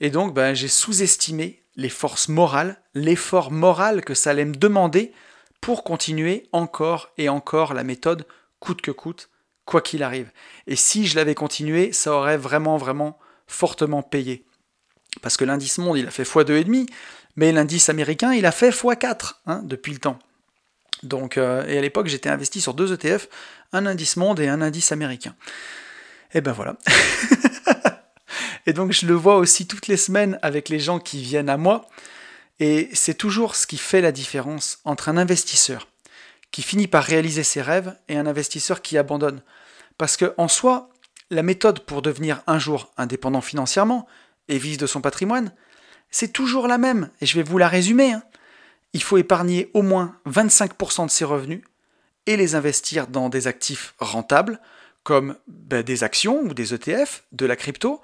Et donc, ben, j'ai sous-estimé les forces morales, l'effort moral que ça allait me demander pour continuer encore et encore la méthode coûte que coûte, quoi qu'il arrive. Et si je l'avais continué, ça aurait vraiment, vraiment fortement payé. Parce que l'indice monde, il a fait x2,5, mais l'indice américain, il a fait x4 hein, depuis le temps. Donc, euh, et à l'époque, j'étais investi sur deux ETF, un indice monde et un indice américain. Et ben voilà. et donc, je le vois aussi toutes les semaines avec les gens qui viennent à moi. Et c'est toujours ce qui fait la différence entre un investisseur qui finit par réaliser ses rêves et un investisseur qui abandonne. Parce que en soi, la méthode pour devenir un jour indépendant financièrement et vivre de son patrimoine, c'est toujours la même, et je vais vous la résumer. Hein. Il faut épargner au moins 25% de ses revenus et les investir dans des actifs rentables, comme ben, des actions ou des ETF, de la crypto,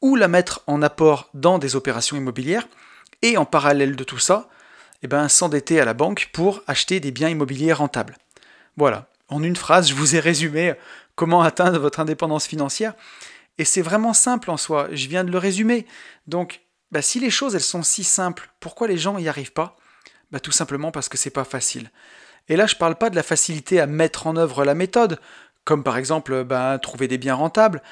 ou la mettre en apport dans des opérations immobilières, et en parallèle de tout ça, eh ben, s'endetter à la banque pour acheter des biens immobiliers rentables. Voilà, en une phrase, je vous ai résumé comment atteindre votre indépendance financière. Et c'est vraiment simple en soi, je viens de le résumer. Donc, bah, si les choses elles sont si simples, pourquoi les gens n'y arrivent pas? Bah, Tout simplement parce que c'est pas facile. Et là, je ne parle pas de la facilité à mettre en œuvre la méthode, comme par exemple bah, trouver des biens rentables,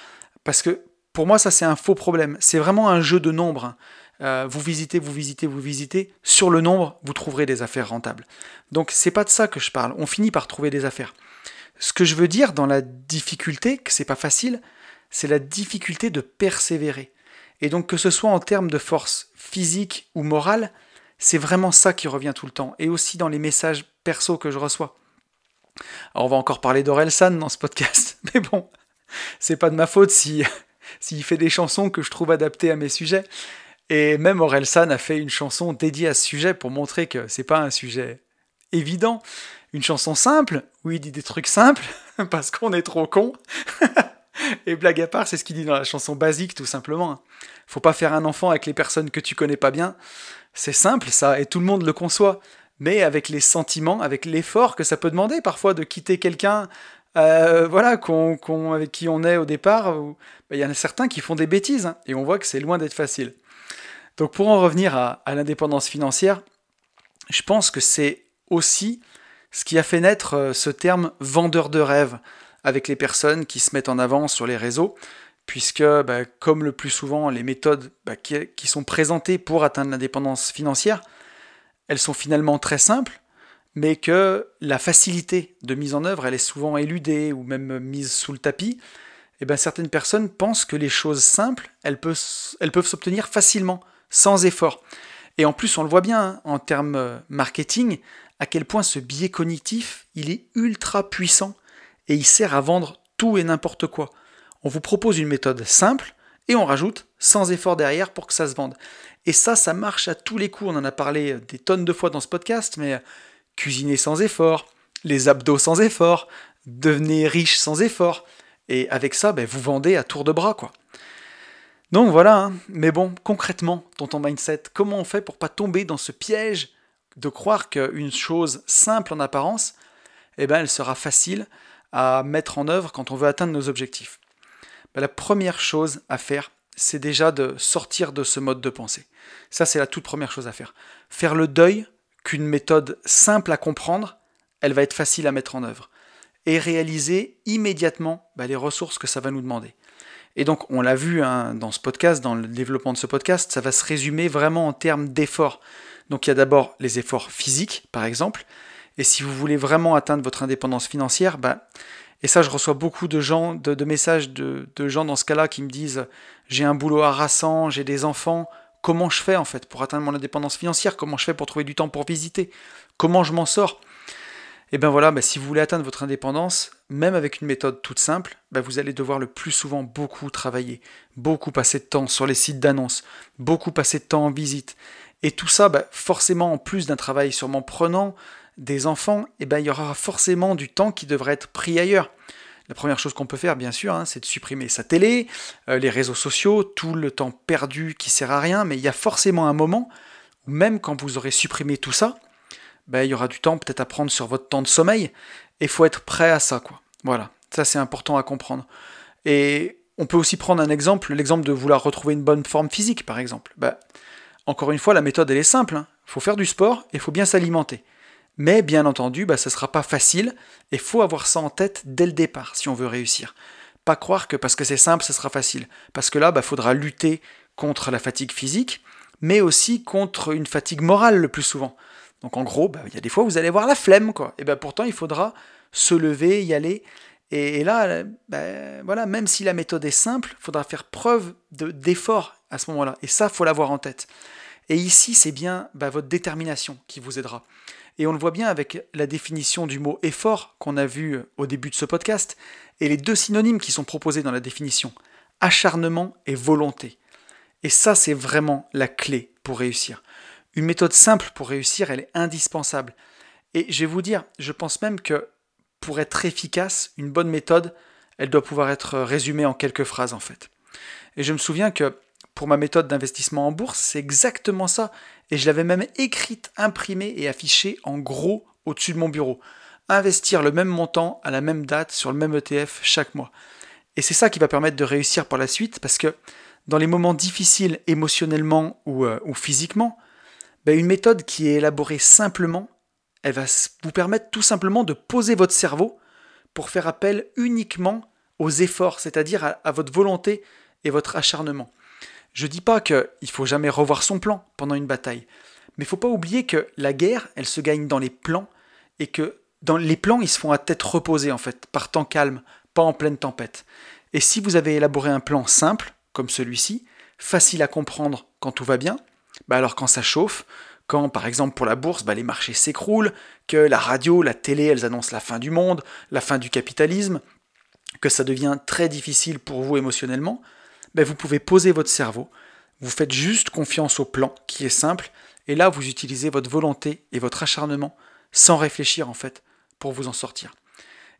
parce que pour moi, ça c'est un faux problème. C'est vraiment un jeu de nombres. Hein. Euh, vous visitez, vous visitez, vous visitez. Sur le nombre, vous trouverez des affaires rentables. Donc c'est pas de ça que je parle. On finit par trouver des affaires. Ce que je veux dire dans la difficulté, que c'est pas facile, c'est la difficulté de persévérer. Et donc que ce soit en termes de force physique ou morale, c'est vraiment ça qui revient tout le temps. Et aussi dans les messages perso que je reçois. On va encore parler d'Orelsan dans ce podcast, mais bon, c'est pas de ma faute si s'il fait des chansons que je trouve adaptées à mes sujets. Et même Orelsan a fait une chanson dédiée à ce sujet pour montrer que c'est pas un sujet évident, une chanson simple, où il dit des trucs simples, parce qu'on est trop con. Et blague à part, c'est ce qu'il dit dans la chanson basique, tout simplement. Faut pas faire un enfant avec les personnes que tu connais pas bien. C'est simple, ça, et tout le monde le conçoit. Mais avec les sentiments, avec l'effort que ça peut demander parfois de quitter quelqu'un euh, voilà, avec qui on est au départ, bah, il y en a certains qui font des bêtises, hein, et on voit que c'est loin d'être facile. Donc pour en revenir à l'indépendance financière, je pense que c'est aussi ce qui a fait naître euh, ce terme vendeur de rêve avec les personnes qui se mettent en avant sur les réseaux, puisque, bah, comme le plus souvent, les méthodes bah, qui, sont présentées pour atteindre l'indépendance financière, elles sont finalement très simples, mais que la facilité de mise en œuvre, elle est souvent éludée ou même mise sous le tapis, et bien certaines personnes pensent que les choses simples, elles peuvent, elles peuvent s'obtenir facilement, sans effort. Et en plus, on le voit bien hein, en termes euh, marketing, à quel point ce biais cognitif, il est ultra puissant et il sert à vendre tout et n'importe quoi. On vous propose une méthode simple et on rajoute sans effort derrière pour que ça se vende. Et ça, ça marche à tous les coups. On en a parlé des tonnes de fois dans ce podcast, mais cuisiner sans effort, les abdos sans effort, devenir riche sans effort. Et avec ça, ben, vous vendez à tour de bras, quoi. Donc voilà, hein. mais bon, concrètement, dans ton mindset, comment on fait pour pas tomber dans ce piège de croire qu'une chose simple en apparence, eh ben, elle sera facile à mettre en œuvre quand on veut atteindre nos objectifs. Ben, la première chose à faire, c'est déjà de sortir de ce mode de pensée. Ça, c'est la toute première chose à faire. Faire le deuil qu'une méthode simple à comprendre, elle va être facile à mettre en œuvre. Et réaliser immédiatement ben, les ressources que ça va nous demander. Et donc, on l'a vu hein, dans ce podcast, dans le développement de ce podcast, ça va se résumer vraiment en termes d'efforts. Donc il y a d'abord les efforts physiques, par exemple, Et si vous voulez vraiment atteindre votre indépendance financière, bah, et ça je reçois beaucoup de gens, de, messages de, gens dans ce cas-là qui me disent j'ai un boulot harassant, j'ai des enfants, comment je fais en fait pour atteindre mon indépendance financière, comment je fais pour trouver du temps pour visiter, comment je m'en sors et bien voilà, bah, si vous voulez atteindre votre indépendance, même avec une méthode toute simple, bah, vous allez devoir le plus souvent beaucoup travailler, beaucoup passer de temps sur les sites d'annonces, beaucoup passer de temps en visite. Et tout ça, bah, forcément, en plus d'un travail sûrement prenant des enfants, et ben, il y aura forcément du temps qui devrait être pris ailleurs. La première chose qu'on peut faire, bien sûr, hein, c'est de supprimer sa télé, euh, les réseaux sociaux, tout le temps perdu qui sert à rien, mais il y a forcément un moment où même quand vous aurez supprimé tout ça, ben, il y aura du temps peut-être à prendre sur votre temps de sommeil, et il faut être prêt à ça, quoi. Voilà, ça c'est important à comprendre. Et on peut aussi prendre un exemple, l'exemple de vouloir retrouver une bonne forme physique, par exemple. Ben, encore une fois, la méthode, elle est simple. Il hein. faut faire du sport et il faut bien s'alimenter. Mais bien entendu, ben, ce ne sera pas facile et il faut avoir ça en tête dès le départ si on veut réussir. Pas croire que parce que c'est simple, ce sera facile. Parce que là, il ben, faudra lutter contre la fatigue physique, mais aussi contre une fatigue morale le plus souvent. Donc en gros, bah, il y a des fois où vous allez avoir la flemme, quoi. Et bien pourtant, il faudra se lever, y aller. Et, là, bah, voilà, même si la méthode est simple, il faudra faire preuve d'effort à ce moment-là. Et ça, faut l'avoir en tête. Et ici, c'est bien bah, votre détermination qui vous aidera. Et on le voit bien avec la définition du mot effort qu'on a vu au début de ce podcast, et les deux synonymes qui sont proposés dans la définition, acharnement et volonté. Et ça, c'est vraiment la clé pour réussir. Une méthode simple pour réussir, elle est indispensable. Et je vais vous dire, je pense même que pour être efficace, une bonne méthode, elle doit pouvoir être résumée en quelques phrases en fait. Et je me souviens que pour ma méthode d'investissement en bourse, c'est exactement ça. Et je l'avais même écrite, imprimée et affichée en gros au-dessus de mon bureau. Investir le même montant à la même date sur le même ETF chaque mois. Et c'est ça qui va permettre de réussir par la suite parce que dans les moments difficiles émotionnellement ou, euh, physiquement, ben, une méthode qui est élaborée simplement, elle va vous permettre tout simplement de poser votre cerveau pour faire appel uniquement aux efforts, c'est-à-dire à, votre volonté et votre acharnement. Je dis pas qu'il faut jamais revoir son plan pendant une bataille, mais faut pas oublier que la guerre, elle se gagne dans les plans, et que dans les plans, ils se font à tête reposée en fait, par temps calme, pas en pleine tempête. Et si vous avez élaboré un plan simple, comme celui-ci, facile à comprendre quand tout va bien, bah alors quand ça chauffe, quand par exemple pour la bourse, bah les marchés s'écroulent, que la radio, la télé, elles annoncent la fin du monde, la fin du capitalisme, que ça devient très difficile pour vous émotionnellement, bah vous pouvez poser votre cerveau, vous faites juste confiance au plan qui est simple, et là vous utilisez votre volonté et votre acharnement sans réfléchir en fait pour vous en sortir.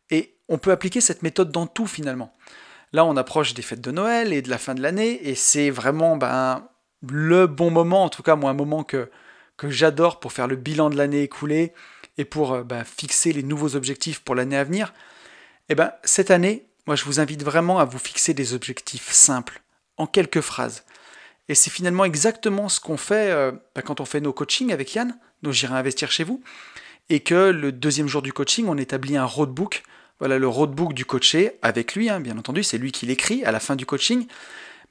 Et on peut appliquer cette méthode dans tout finalement. Là on approche des fêtes de Noël et de la fin de l'année, et c'est vraiment ben, le bon moment, en tout cas moi un moment que, que j'adore pour faire le bilan de l'année écoulée et pour euh, bah, fixer les nouveaux objectifs pour l'année à venir, et eh ben cette année, moi je vous invite vraiment à vous fixer des objectifs simples, en quelques phrases. Et c'est finalement exactement ce qu'on fait euh, bah, quand on fait nos coachings avec Yann, nos J'irai investir chez vous, et que le deuxième jour du coaching, on établit un roadbook, voilà le roadbook du coaché, avec lui, hein, bien entendu, c'est lui qui l'écrit à la fin du coaching,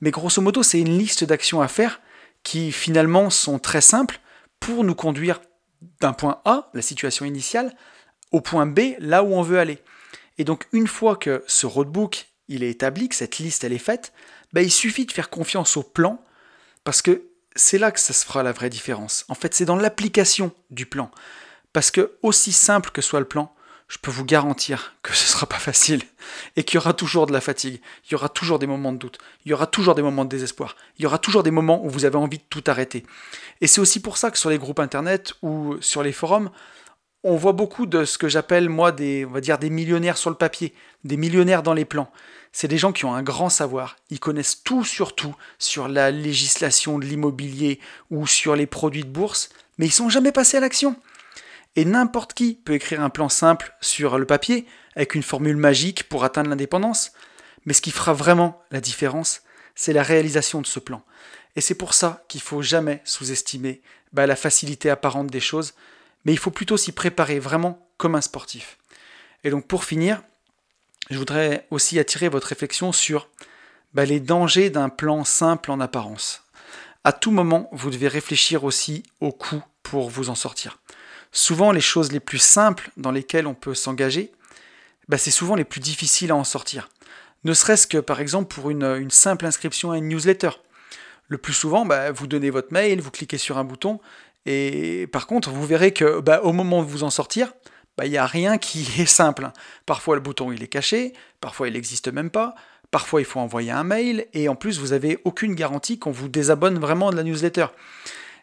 mais grosso modo, c'est une liste d'actions à faire qui finalement sont très simples pour nous conduire d'un point A, la situation initiale, au point B, là où on veut aller. Et donc une fois que ce roadbook il est établi, que cette liste elle est faite, ben, il suffit de faire confiance au plan parce que c'est là que ça se fera la vraie différence. En fait, c'est dans l'application du plan. Parce que aussi simple que soit le plan, je peux vous garantir que ce ne sera pas facile et qu'il y aura toujours de la fatigue, il y aura toujours des moments de doute, il y aura toujours des moments de désespoir, il y aura toujours des moments où vous avez envie de tout arrêter. Et c'est aussi pour ça que sur les groupes internet ou sur les forums, on voit beaucoup de ce que j'appelle moi des on des millionnaires sur le papier, des millionnaires dans les plans. C'est des gens qui ont un grand savoir, ils connaissent tout sur tout, sur la législation de l'immobilier ou sur les produits de bourse, mais ils sont jamais passés à l'action. Et n'importe qui peut écrire un plan simple sur le papier, avec une formule magique pour atteindre l'indépendance. Mais ce qui fera vraiment la différence, c'est la réalisation de ce plan. Et c'est pour ça qu'il faut jamais sous-estimer bah, la facilité apparente des choses, mais il faut plutôt s'y préparer vraiment comme un sportif. Et donc pour finir, je voudrais aussi attirer votre réflexion sur bah, les dangers d'un plan simple en apparence. À tout moment, vous devez réfléchir aussi au coût pour vous en sortir. souvent les choses les plus simples dans lesquelles on peut s'engager, bah, c'est souvent les plus difficiles à en sortir. Ne serait-ce que par exemple pour une, simple inscription à une newsletter. Le plus souvent, bah, vous donnez votre mail, vous cliquez sur un bouton, et par contre, vous verrez que bah, au moment de vous en sortir, il n'y a rien qui est simple. Parfois le bouton il est caché, parfois il n'existe même pas, parfois il faut envoyer un mail, et en plus vous n'avez aucune garantie qu'on vous désabonne vraiment de la newsletter.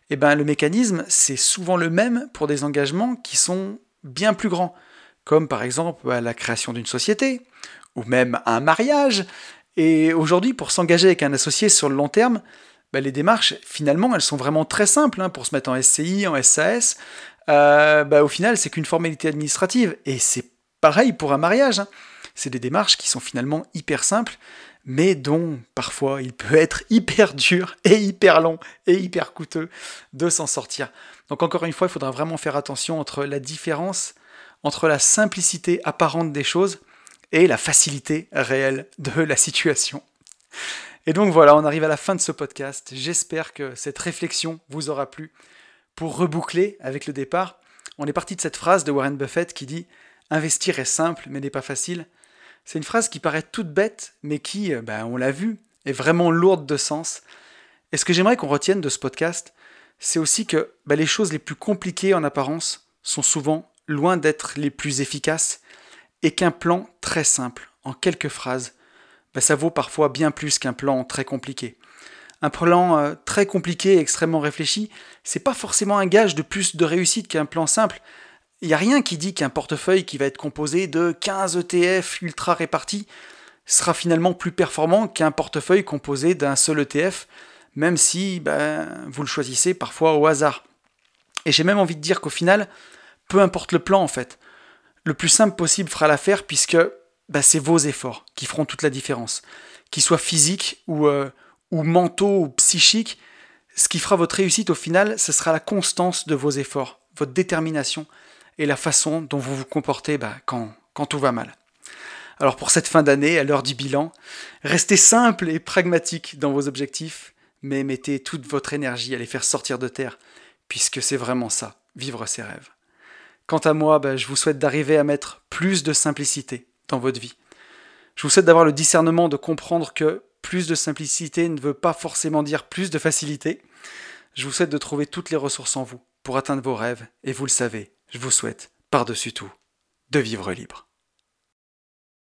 Et eh ben le mécanisme, c'est souvent le même pour des engagements qui sont bien plus grands, comme par exemple bah, la création d'une société, ou même un mariage. Et aujourd'hui, pour s'engager avec un associé sur le long terme, bah, les démarches, finalement, elles sont vraiment très simples hein, pour se mettre en SCI, en SAS. Euh, bah, au final, c'est qu'une formalité administrative. Et c'est pareil pour un mariage. Hein. C'est des démarches qui sont finalement hyper simples mais dont parfois il peut être hyper dur et hyper long et hyper coûteux de s'en sortir. Donc encore une fois, il faudra vraiment faire attention entre la différence entre la simplicité apparente des choses et la facilité réelle de la situation. Et donc voilà, on arrive à la fin de ce podcast. J'espère que cette réflexion vous aura plu. Pour reboucler avec le départ, on est parti de cette phrase de Warren Buffett qui dit Investir est simple mais n'est pas facile. C'est une phrase qui paraît toute bête, mais qui, euh, ben, on l'a vu, est vraiment lourde de sens. Et ce que j'aimerais qu'on retienne de ce podcast, c'est aussi que ben, les choses les plus compliquées en apparence sont souvent loin d'être les plus efficaces, et qu'un plan très simple, en quelques phrases, ben, ça vaut parfois bien plus qu'un plan très compliqué. Un plan euh, très compliqué extrêmement réfléchi, c'est pas forcément un gage de plus de réussite qu'un plan simple, il n'y a rien qui dit qu'un portefeuille qui va être composé de 15 ETF ultra répartis sera finalement plus performant qu'un portefeuille composé d'un seul ETF, même si ben, vous le choisissez parfois au hasard. Et j'ai même envie de dire qu'au final, peu importe le plan en fait, le plus simple possible fera l'affaire puisque ben, c'est vos efforts qui feront toute la différence. Qu'ils soient physiques ou, euh, ou mentaux ou psychiques, ce qui fera votre réussite au final, ce sera la constance de vos efforts, votre détermination, et la façon dont vous vous comportez bah, quand, quand tout va mal. Alors pour cette fin d'année, à l'heure du bilan, restez simple et pragmatique dans vos objectifs, mais mettez toute votre énergie à les faire sortir de terre, puisque c'est vraiment ça, vivre ses rêves. Quant à moi, bah, je vous souhaite d'arriver à mettre plus de simplicité dans votre vie. Je vous souhaite d'avoir le discernement de comprendre que plus de simplicité ne veut pas forcément dire plus de facilité. Je vous souhaite de trouver toutes les ressources en vous pour atteindre vos rêves, et vous le savez, je vous souhaite, par-dessus tout, de vivre libre.